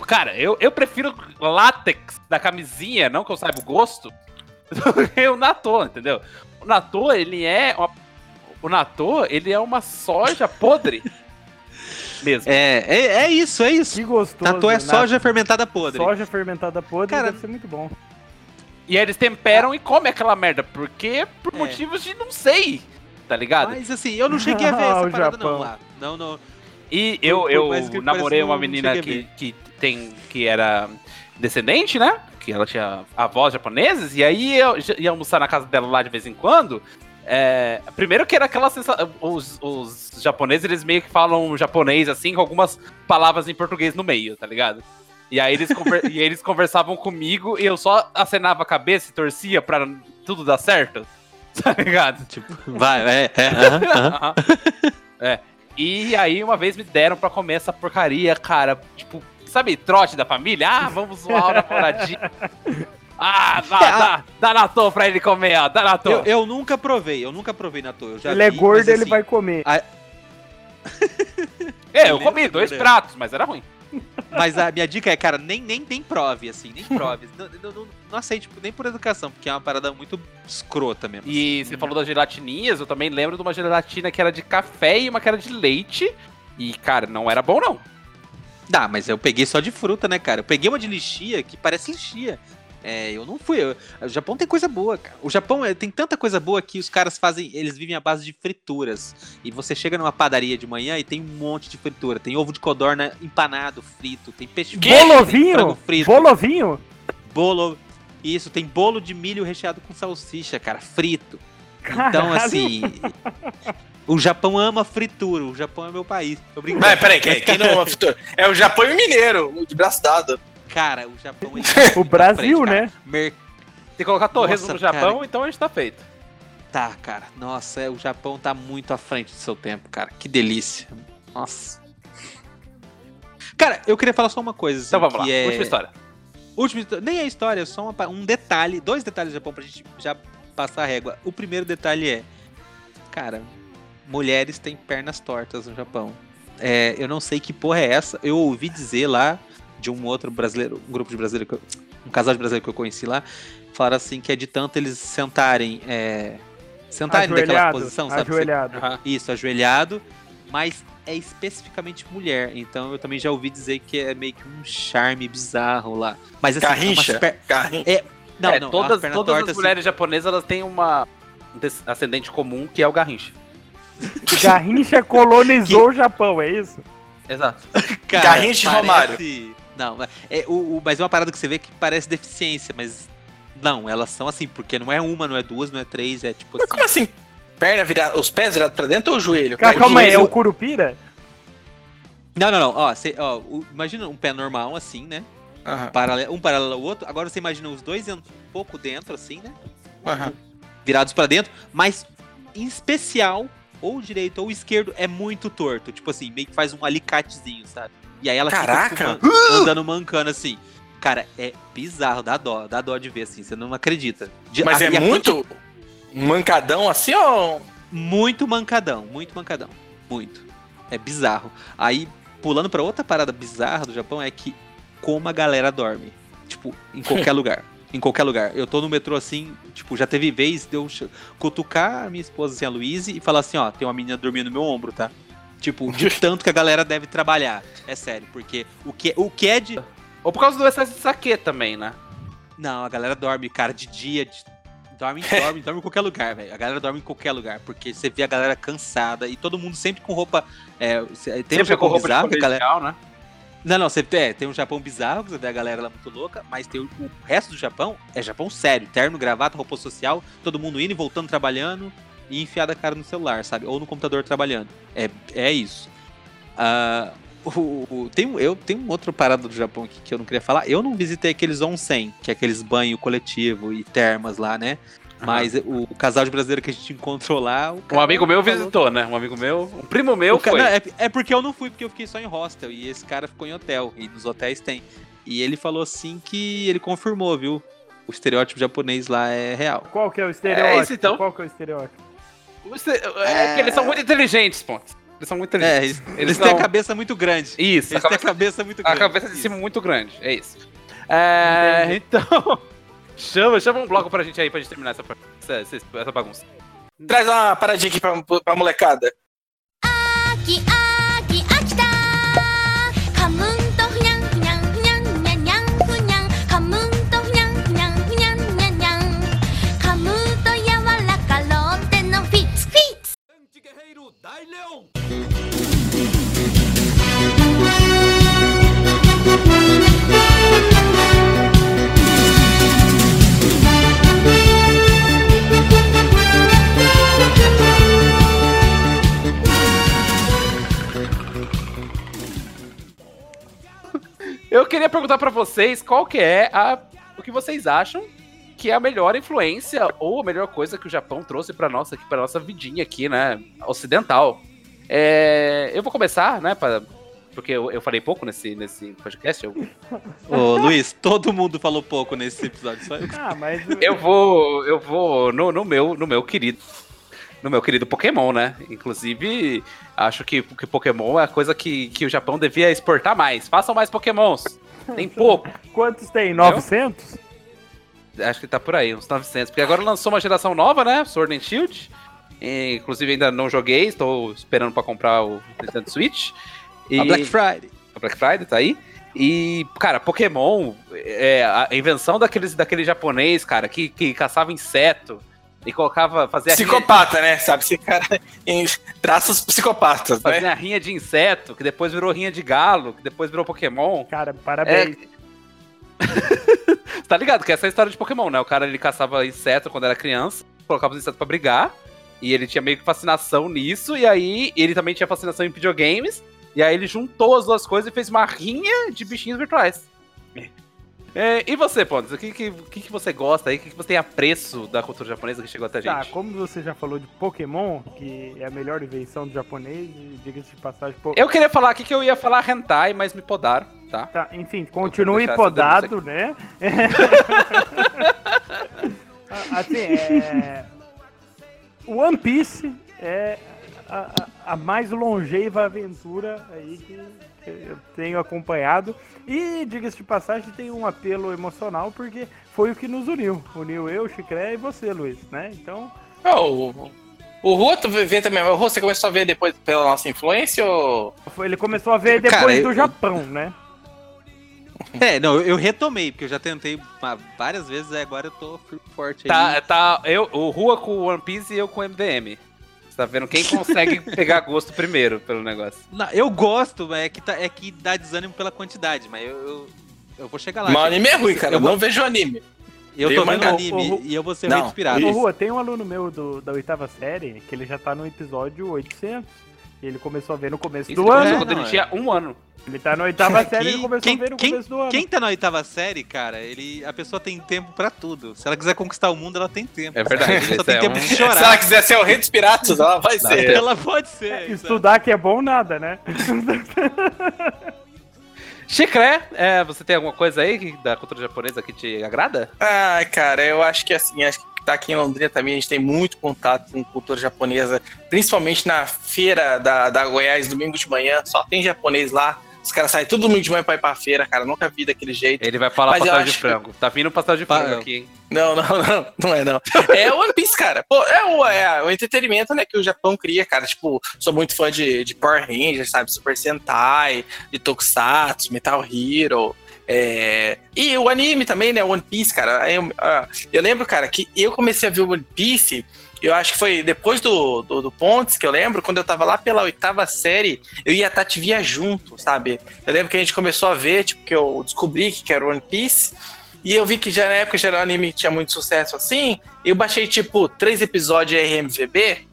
Cara, eu, eu prefiro látex da camisinha, não que eu saiba o gosto, [LAUGHS] do que o natto, entendeu? O natto, ele é uma, o natto, ele é uma soja podre. [LAUGHS] Mesmo. É, é, é isso, é isso. Que gostoso. Tatu é né? soja fermentada podre. Soja fermentada podre Cara- deve ser muito bom. E aí eles temperam e comem aquela merda, porque por É. motivos de não sei. tá ligado? Mas assim, eu não cheguei a ver [LAUGHS] Ah, essa o parada Japão. não lá. Não, não. E eu, eu que namorei uma menina que, que tem que era descendente, né? Que ela tinha avós japoneses, e aí eu ia almoçar na casa dela lá de vez em quando. É, primeiro que era aquela sensação. Os, os japoneses, eles meio que falam japonês assim, com algumas palavras em português no meio, tá ligado? E aí eles, conver- [LAUGHS] e aí eles conversavam comigo e eu só acenava a cabeça e torcia pra tudo dar certo. [LAUGHS] Tá ligado? Tipo, vai, é, é. aham, aham. Aham. [LAUGHS] é. E aí, uma vez me deram pra comer essa porcaria, cara. Tipo, sabe, trote da família? Ah, vamos zoar o namoradinho. Ah, [LAUGHS] dá, É, a- dá, dá na toa pra ele comer, ó. Dá na toa. Eu, eu nunca provei, eu nunca provei na toa. Eu já Ele é vi, gordo, mas, ele assim, vai comer. É, eu comi dois beleza. pratos, mas era ruim. Mas a minha dica é, cara, nem, nem, nem prove, assim, nem prove. [LAUGHS] não, não, não, não aceite tipo, nem por educação, porque é uma parada muito escrota mesmo. E você falou das gelatininhas, eu também lembro de uma gelatina que era de café e uma que era de leite. E, cara, não era bom, não. Dá, mas eu peguei só de fruta, né, cara? Eu peguei uma de lixia que parece lixia. É, eu não fui. eu- o Japão tem coisa boa, cara. O Japão é, tem tanta coisa boa que os caras fazem. Eles vivem à base de frituras. E você chega numa padaria de manhã e tem um monte de fritura. Tem ovo de codorna empanado, frito. Tem peixe Bolovinho? frito. Bolovinho? Bolo. Isso, tem bolo de milho recheado com salsicha, cara, frito. Então, Caralho. assim. O Japão ama fritura. O Japão é meu país. Tô brincando. Mas peraí, quem, quem não ama fritura? É o Japão e o Mineiro, de braço dado. Cara, o Japão é [LAUGHS] O Brasil, né? Mer- Tem que colocar torresmo no Japão, cara. então a gente tá feito. Tá, cara. Nossa, é, o Japão tá muito à frente do seu tempo, cara. Que delícia. Nossa. Cara, eu queria falar só uma coisa. assim, Então vamos lá, é- última história. Última Nem é história, é só uma um detalhe. Dois detalhes do Japão pra gente já passar a régua. O primeiro detalhe é. Cara, mulheres têm pernas tortas no Japão. É, eu não sei que porra é essa. Eu ouvi dizer lá de um outro brasileiro, um grupo de que eu- um casal de brasileiros que eu conheci lá, falaram assim que é de tanto eles sentarem, é, sentarem naquela posição, sabe? Ajoelhado. Isso, ajoelhado, mas é especificamente mulher. Então eu também já ouvi dizer que é meio que um charme bizarro lá. Mas assim, Garrincha? umas per- Carrinho. Não, é, não, todas, pernas todas tortas, as mulheres japonesas elas têm uma um ascendente comum que é o garrincha. [LAUGHS] Garrincha colonizou o Japão, é isso? Exato. assim, [LAUGHS] cara, Garrincha e Romário. Não, mas é, o, o- mas é uma parada que você vê que parece deficiência, mas não, elas são assim, porque não é uma, não é duas, não é três, é tipo Mas assim. como assim? Perna virada, os pés virados pra dentro ou o joelho? Cara, calma aí, é o Curupira? Não, não, não. Ó, você, ó, o- imagina um pé normal assim, né? Aham, Paralelo, um paralelo ao outro. Agora você imagina os dois um pouco dentro, assim, né? aham. virados pra dentro, mas em especial, ou o direito ou esquerdo é muito torto. Tipo assim, meio que faz um alicatezinho, sabe? E aí ela Caraca! fica tipo, man- andando mancando assim. Cara, é bizarro, dá dó, dá dó de ver assim, você não acredita. De- Mas a- é muito mancadão assim ou. Muito mancadão, muito mancadão. Muito. É bizarro. Aí, pulando pra outra parada bizarra do Japão, é que como a galera dorme. Tipo, em qualquer [LAUGHS] lugar. Em qualquer lugar. Eu tô no metrô assim, tipo, já teve vez de eu cutucar a minha esposa, assim, a Luíse, e falar assim, ó, tem uma menina dormindo no meu ombro, tá? Tipo, de [LAUGHS] tanto que a galera deve trabalhar. É sério, porque o que, o que é de. Ou por causa do excesso de saque também, né? Não, a galera dorme, cara, de dia, de... dorme, dorme, [LAUGHS] dorme em qualquer lugar, velho. A galera dorme em qualquer lugar, porque você vê a galera cansada e todo mundo sempre com roupa. É, tem Sempre com roupa de galera. né? Não, não, você é, tem um Japão bizarro, você vê a galera lá muito louca, mas tem o, o resto do Japão é Japão sério, terno, gravata, roupa social, todo mundo indo e voltando trabalhando e enfiada a cara no celular, sabe? Ou no computador trabalhando. É, é isso. Ah, o, o- tem, eu tenho um outro parado do Japão aqui que eu não queria falar. Eu não visitei aqueles onsen, que é aqueles banho coletivo e termas lá, né? Mas o, o casal de brasileiro que a gente encontrou lá. o Um amigo meu falou- visitou, né? Um amigo meu, um primo meu o foi. não, é, é porque eu não fui, porque eu fiquei só em hostel. E esse cara ficou em hotel. E nos hotéis tem. E ele falou assim que ele confirmou, viu? O estereótipo japonês lá é real. Qual que é o estereótipo? É isso, então. Qual que é o estereótipo? Você- É que eles são muito inteligentes, pontos. Eles são muito É, inteligentes. eles, eles têm não- a cabeça muito grande. Isso, a Eles têm a cabeça, cabeça muito a grande. cabeça de Isso. cima muito grande. É isso. É, então. Chama, chama um bloco pra gente aí pra gente terminar essa, essa, essa bagunça. Traz uma paradinha aqui pra, pra molecada. Aqui, aqui, aqui tá. Dai Leão! Eu queria perguntar pra vocês qual que é a, o que vocês acham que é a melhor influência ou a melhor coisa que o Japão trouxe pra nossa aqui, para nossa vidinha aqui, né, ocidental. É, eu vou começar, né, pra, porque eu, eu falei pouco nesse, nesse podcast. Eu, [LAUGHS] Ô, Luiz, todo mundo falou pouco nesse episódio. Só eu. Ah, mas. eu vou, eu vou no, no meu, no meu querido, no meu querido Pokémon, né? Inclusive, acho que, que Pokémon é a coisa que, que o Japão devia exportar mais. Façam mais Pokémons. Tem [LAUGHS] pouco. Quantos tem? 900? Acho que tá por aí, uns 900. Porque agora lançou uma geração nova, né? Sword and Shield. E, inclusive ainda não joguei, estou esperando pra comprar o Nintendo Switch. E... A Black Friday. A Black Friday tá aí. E, cara, Pokémon, é, a invenção daqueles, daquele japonês, cara, que, que caçava inseto e colocava, fazia rinha, Psicopata, né? Sabe? Esse cara em traços psicopatas, né? fazia rinha de inseto, que depois virou rinha de galo, que depois virou Pokémon. Cara, parabéns. [LAUGHS] tá ligado? Que essa é a história de Pokémon, né? O cara ele caçava inseto quando era criança, colocava os insetos pra brigar, e ele tinha meio que fascinação nisso, e aí ele também tinha fascinação em videogames, e aí ele juntou as duas coisas e fez uma rinha de bichinhos virtuais. É, e você, Pontes, o que, que, que, você gosta aí? O que, que você tem apreço da cultura japonesa que chegou até a Tá, gente? como você já falou de Pokémon, que é a melhor invenção do japonês, diga-se de passagem. Po... Eu queria falar aqui que eu ia falar hentai, mas me podaram, tá? Tá, enfim, continue podado, né? [LAUGHS] assim, é... O One Piece é a, a- a mais longeva aventura aí que eu tenho acompanhado. E, diga-se de passagem, tem um apelo emocional, porque foi o que nos uniu. Uniu eu, Chicré e você, Luiz, né? Então, Ah, o, tu vê também. O Rua, você começou a ver depois pela nossa influência ou. ele começou a ver depois Cara, do eu- Japão, né? [LAUGHS] É, não, eu, retomei, porque eu já tentei várias vezes, agora eu tô forte aí. Tá, tá, eu, o Rua com o One Piece e eu com o MDM. Tá vendo quem consegue [LAUGHS] pegar gosto primeiro pelo negócio. Não, eu gosto, mas é que, tá, é que dá desânimo pela quantidade, mas eu, eu, eu vou chegar lá. Mas o anime é ruim, cara. Eu vou- não vejo anime. Eu Tem tô vendo o- anime o- e eu vou ser Não, meio inspirado. Ô. Rua, tem um aluno meu do, da oitava série que ele já tá no episódio 800. E ele começou a ver no começo Isso do ano. quando ele não, é. tinha um ano. Ele tá na oitava série e ele começou quem- a ver no quem- começo do ano. Quem tá na oitava série, cara, ele, a pessoa tem tempo pra tudo. Se ela quiser conquistar o mundo, ela tem tempo. É verdade, Ela só tem é tempo um- de Se ela chorar. quiser ser o rei dos piratas, ela vai Dá ser. Ela pode ser. [LAUGHS] sabe? Estudar que é bom nada, né? [LAUGHS] Chicré, é, você tem alguma coisa aí que- da cultura japonesa que te agrada? Ai, cara, eu acho que assim, acho que tá aqui em Londrina também, a gente tem muito contato com cultura japonesa, principalmente na feira da, da Goiás, domingo de manhã, só tem japonês lá. Os caras saem todo domingo de manhã pra ir pra feira, cara. Nunca vi daquele jeito. Ele vai falar Mas eu pastel de acho que- frango. Tá vindo pastel de frango aqui, hein? Não, não, não, não é não. É o One Piece, cara. Pô, é o, é o entretenimento, né, que o Japão cria, cara. Tipo, sou muito fã de, de Power Rangers, sabe? Super Sentai, de Tokusatsu, Metal Hero. É, E o anime também, né? One Piece, cara. Eu, ah, eu lembro, cara, que eu comecei a ver One Piece. Eu acho que foi depois do, do, do Pontes, que eu lembro, quando eu tava lá pela oitava série, eu e a Tati via junto, sabe? Eu lembro que a gente começou a ver, tipo, que eu descobri que era One Piece. E eu vi que já na época já era um anime que tinha muito sucesso assim. Eu baixei, tipo, três episódios RMVB.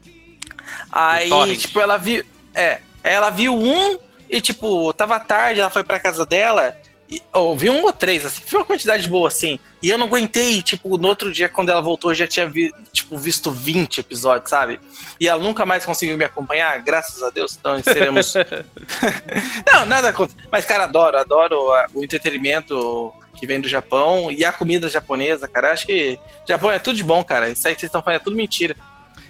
Aí, torrent. tipo, ela viu. É, ela viu um e, tipo, tava tarde, ela foi pra casa dela. E, ou viu um ou três, assim, foi uma quantidade boa, assim. E eu não aguentei, tipo, no outro dia, quando ela voltou, eu já tinha vi, tipo, visto 20 episódios, sabe? E ela nunca mais conseguiu me acompanhar, graças a Deus. Então seremos. [LAUGHS] não, nada contra. Mas, cara, adoro, adoro a- o entretenimento que vem do Japão e a comida japonesa, cara. Acho que Japão é tudo de bom, cara. Isso aí que vocês estão falando é tudo mentira.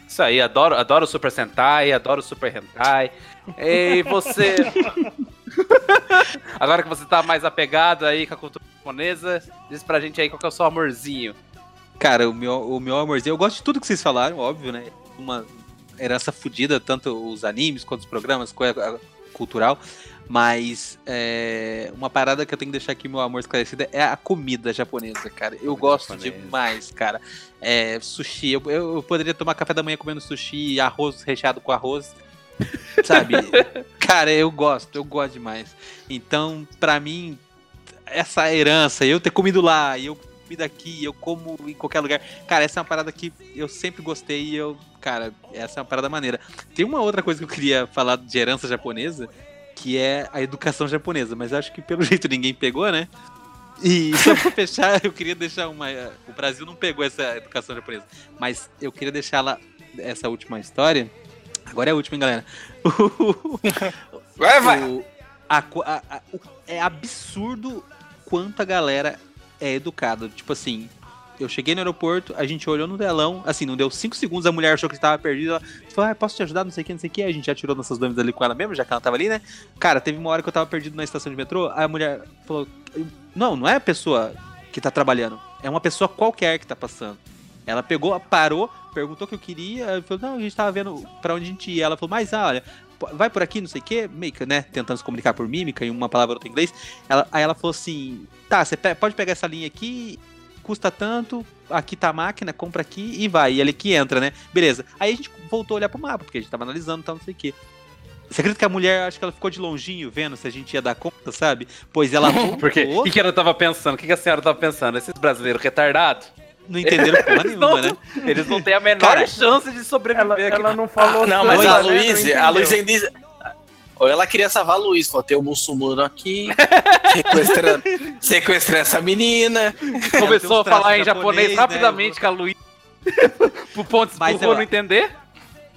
Isso aí, adoro, adoro o Super Sentai, adoro o Super Hentai. E você. [LAUGHS] [LAUGHS] Agora que você tá mais apegado aí com a cultura japonesa, diz pra gente aí qual que é o seu amorzinho. Cara, o meu, o meu amorzinho, eu gosto de tudo que vocês falaram, óbvio, né? Uma herança fodida, tanto os animes quanto os programas, coisa cultural. Mas é, uma parada que eu tenho que deixar aqui meu amor esclarecido é a comida japonesa, cara. Eu Comida gosto japonesa. demais, cara. É, sushi, eu, eu, eu poderia tomar café da manhã comendo sushi, arroz recheado com arroz. Sabe? Cara, eu gosto, eu gosto demais. Então, pra mim, essa herança, eu ter comido lá, eu comi daqui, eu como em qualquer lugar. Cara, essa é uma parada que eu sempre gostei e eu, cara, essa é uma parada maneira. Tem uma outra coisa que eu queria falar de herança japonesa, que é a educação japonesa, mas acho que pelo [LAUGHS] jeito ninguém pegou, né? E [LAUGHS] só pra fechar, eu queria deixar uma. O Brasil não pegou essa educação japonesa, mas eu queria deixar lá essa última história. Agora é a última, hein, galera. [LAUGHS] Vai, vai. O- a a- a- o- é absurdo quanto a galera é educada. Tipo assim, eu cheguei no aeroporto, a gente olhou no telão, assim, não deu 5 segundos, a mulher achou que estava perdida. Ela falou, ah, posso te ajudar, não sei o que, não sei o que. A gente já tirou nossas dúvidas ali com ela mesmo, já que ela tava ali, né? Cara, teve uma hora que eu tava perdido na estação de metrô, a mulher falou, não, não é a pessoa que tá trabalhando, é uma pessoa qualquer que tá passando. Ela pegou, parou, perguntou o que eu queria, falou, não, a gente tava vendo pra onde a gente ia. Ela falou, mas ah, olha, vai por aqui, não sei o que, meio que, né, tentando se comunicar por mímica em uma palavra ou outra em inglês. Ela, aí ela falou assim, tá, você pode pegar essa linha aqui, custa tanto, aqui tá a máquina, compra aqui e vai. E ele que entra, né? Beleza. Aí a gente voltou a olhar pro mapa, porque a gente tava analisando e tal, não sei o que. Você acredita que a mulher, acho que ela ficou de longinho vendo se a gente ia dar conta, sabe? Pois ela [LAUGHS] Por quê? O que, que ela tava pensando? O que, que a senhora tava pensando? Esses brasileiros retardados? Não entenderam porra [LAUGHS] nenhuma, não, né? eles não têm a menor Cara, chance de sobreviver Ela, aqui. ela não falou. Ah, não, mas a né? Não Luísa, a. Luísa ainda. Ou ela queria salvar a Luísa, falou: tem um muçulmano aqui, [LAUGHS] sequestrando, sequestrando essa menina. Começou a falar em japonês japonês, né? rapidamente com a Luísa. [LAUGHS] Pro ponto Mas ela- não entender.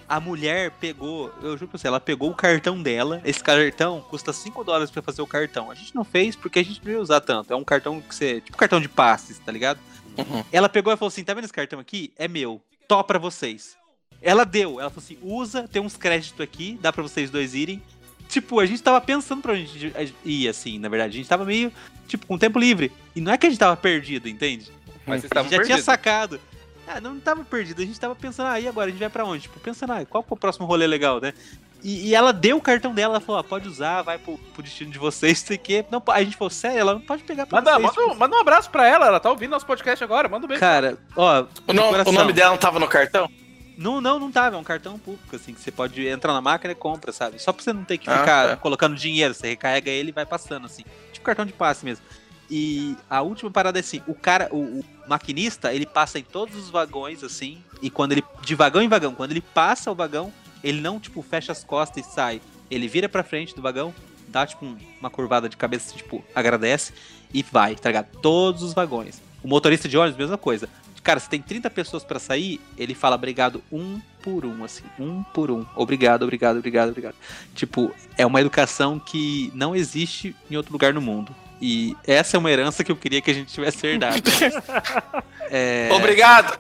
A mulher pegou, eu juro pra você, ela pegou o cartão dela. Esse cartão custa 5 dólares pra fazer o cartão. A gente não fez porque a gente não ia usar tanto. É um cartão que você. Tipo cartão de passes, tá ligado? Uhum. Ela pegou e falou assim: tá vendo esse cartão aqui? É meu. Tó pra vocês. Ela deu. Ela falou assim: usa, tem uns créditos aqui, dá pra vocês dois irem. Tipo, a gente tava pensando pra onde a gente ir, assim, na verdade. A gente tava meio, tipo, com tempo livre. E não é que a gente tava perdido, entende? Mas vocês A gente já tinha sacado. Ah, não tava perdido, a gente tava pensando, ah, e agora? A gente vai pra onde? Tipo, pensando, ah, qual que é o próximo rolê legal, né? E, e ela deu o cartão dela, ela falou, ah, pode usar, vai pro, pro destino de vocês, não sei o quê. Não, a gente falou, sério, ela não pode pegar pra Manda, vocês. manda, um, tipo, manda um abraço pra ela, ela tá ouvindo nosso podcast agora, manda um beijo. Cara, ó, O, no- o nome dela não tava no cartão? Não, não, não tava, é um cartão público, assim, que você pode entrar na máquina e compra, sabe? Só pra você não ter que Ah, ficar tá. colocando dinheiro, você recarrega ele e vai passando, assim. Tipo cartão de passe mesmo. E a última parada é assim, o cara, o, o maquinista, ele passa em todos os vagões, assim, e quando ele, de vagão em vagão, quando ele passa o vagão, ele não, tipo, fecha as costas e sai. Ele vira pra frente do vagão, dá, tipo, um- uma curvada de cabeça, tipo, agradece e vai, tá ligado? Todos os vagões. O motorista de ônibus, mesma coisa. Cara, se tem 30 pessoas pra sair, ele fala obrigado um por um, assim, um por um. Obrigado, obrigado, obrigado, obrigado. Tipo, é uma educação que não existe em outro lugar no mundo. E essa é uma herança que eu queria que a gente tivesse herdado. [LAUGHS] é... Obrigado!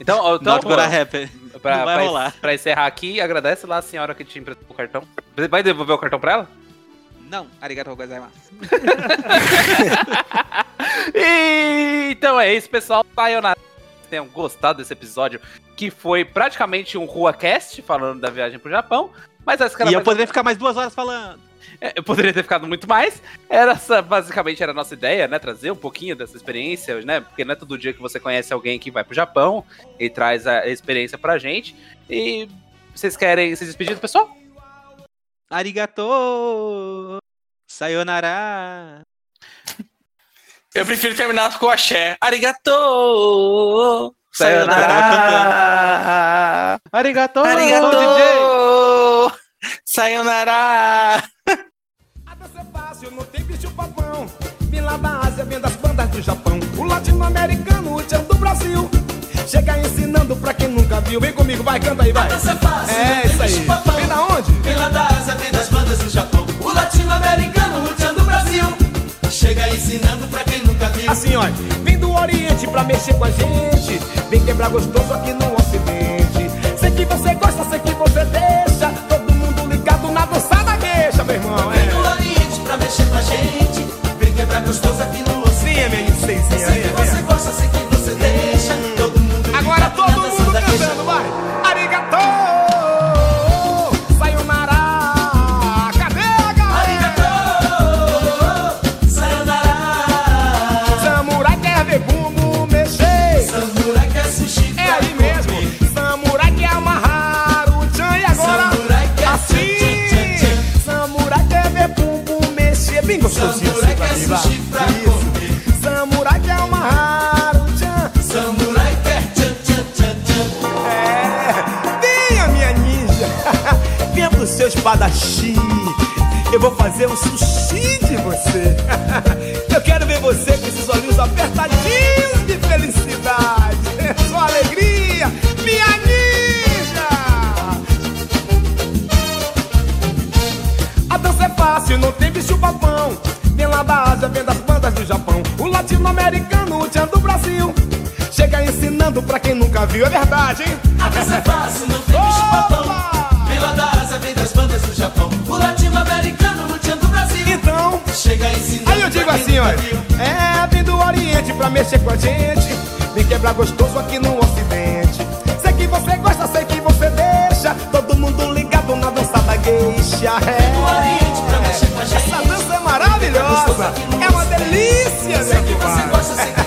Então, então Not gonna happen. [LAUGHS] pra, vai pra- rolar. pra encerrar aqui, agradece lá a senhora que te emprestou o cartão. Vai devolver o cartão pra ela? Não, arigato gozaimasu. [LAUGHS] E, então é isso, pessoal. Sayonara. Tenham gostado desse episódio, que foi praticamente um RuaCast, falando da viagem pro Japão. Mas cara E eu poderia ficar mais duas horas falando. É, eu poderia ter ficado muito mais. Era essa, basicamente era a nossa ideia, né? Trazer um pouquinho dessa experiência, né? Porque não é todo dia que você conhece alguém que vai pro Japão e traz a experiência pra gente. E vocês querem se despedir do pessoal? Arigato! Sayonara! Eu prefiro terminar com o axé. Arigato! Sayonara! Arigato! Arigato! Sayonara! A fácil, não tem bicho papão. Vim lá da Ásia, vem das bandas do Japão. O latino-americano, o tchan do Brasil. Chega ensinando pra quem nunca viu. Vem comigo, vai, canta aí, vai. dança é fácil, É, não isso aí. papão. Vem da onde? Vem lá da Ásia, vem das bandas do Japão. O latino-americano, o tchan do Brasil. Chega ensinando pra quem nunca viu. Assim, ó. Vem do Oriente pra mexer com a gente. Vem quebrar gostoso aqui no Ocidente. Sei que você gosta, sei que tá gostoso aqui no osso. Sim, é meio seisinha. Sei é, é, você gosta, sei você deixa. Todo mundo Agora todo mundo cantando, vai. Arigatô! Saiu Nará! Cadê a galera? Arigatô! Saiu Nará! Samurai quer ver bumbum mexer. Samurai quer sushi. É aí mesmo. Samurai quer amarrar o chan e agora. Samurai quer assim. Samurai quer ver bumbum mexer. Bem gostosinho. Espadachim. Eu vou fazer um sushi de você. [LAUGHS] Eu quero ver você com esses olhinhos apertadinhos de felicidade. [LAUGHS] Sua alegria, minha ninja. A dança é fácil, não tem bicho papão. Vem lá da Ásia, vem das bandas do Japão. O latino-americano, o tchan do Brasil. Chega ensinando pra quem nunca viu, é verdade, hein? A dança é fácil, não tem bicho pra mexer com a gente. Vem quebrar gostoso aqui no Ocidente. Sei que você gosta, sei que você deixa. Todo mundo ligado na dança da geisha. É. Do Oriente pra mexer com a gente. Essa dança é maravilhosa. É uma delícia, Sei que você gosta, sei que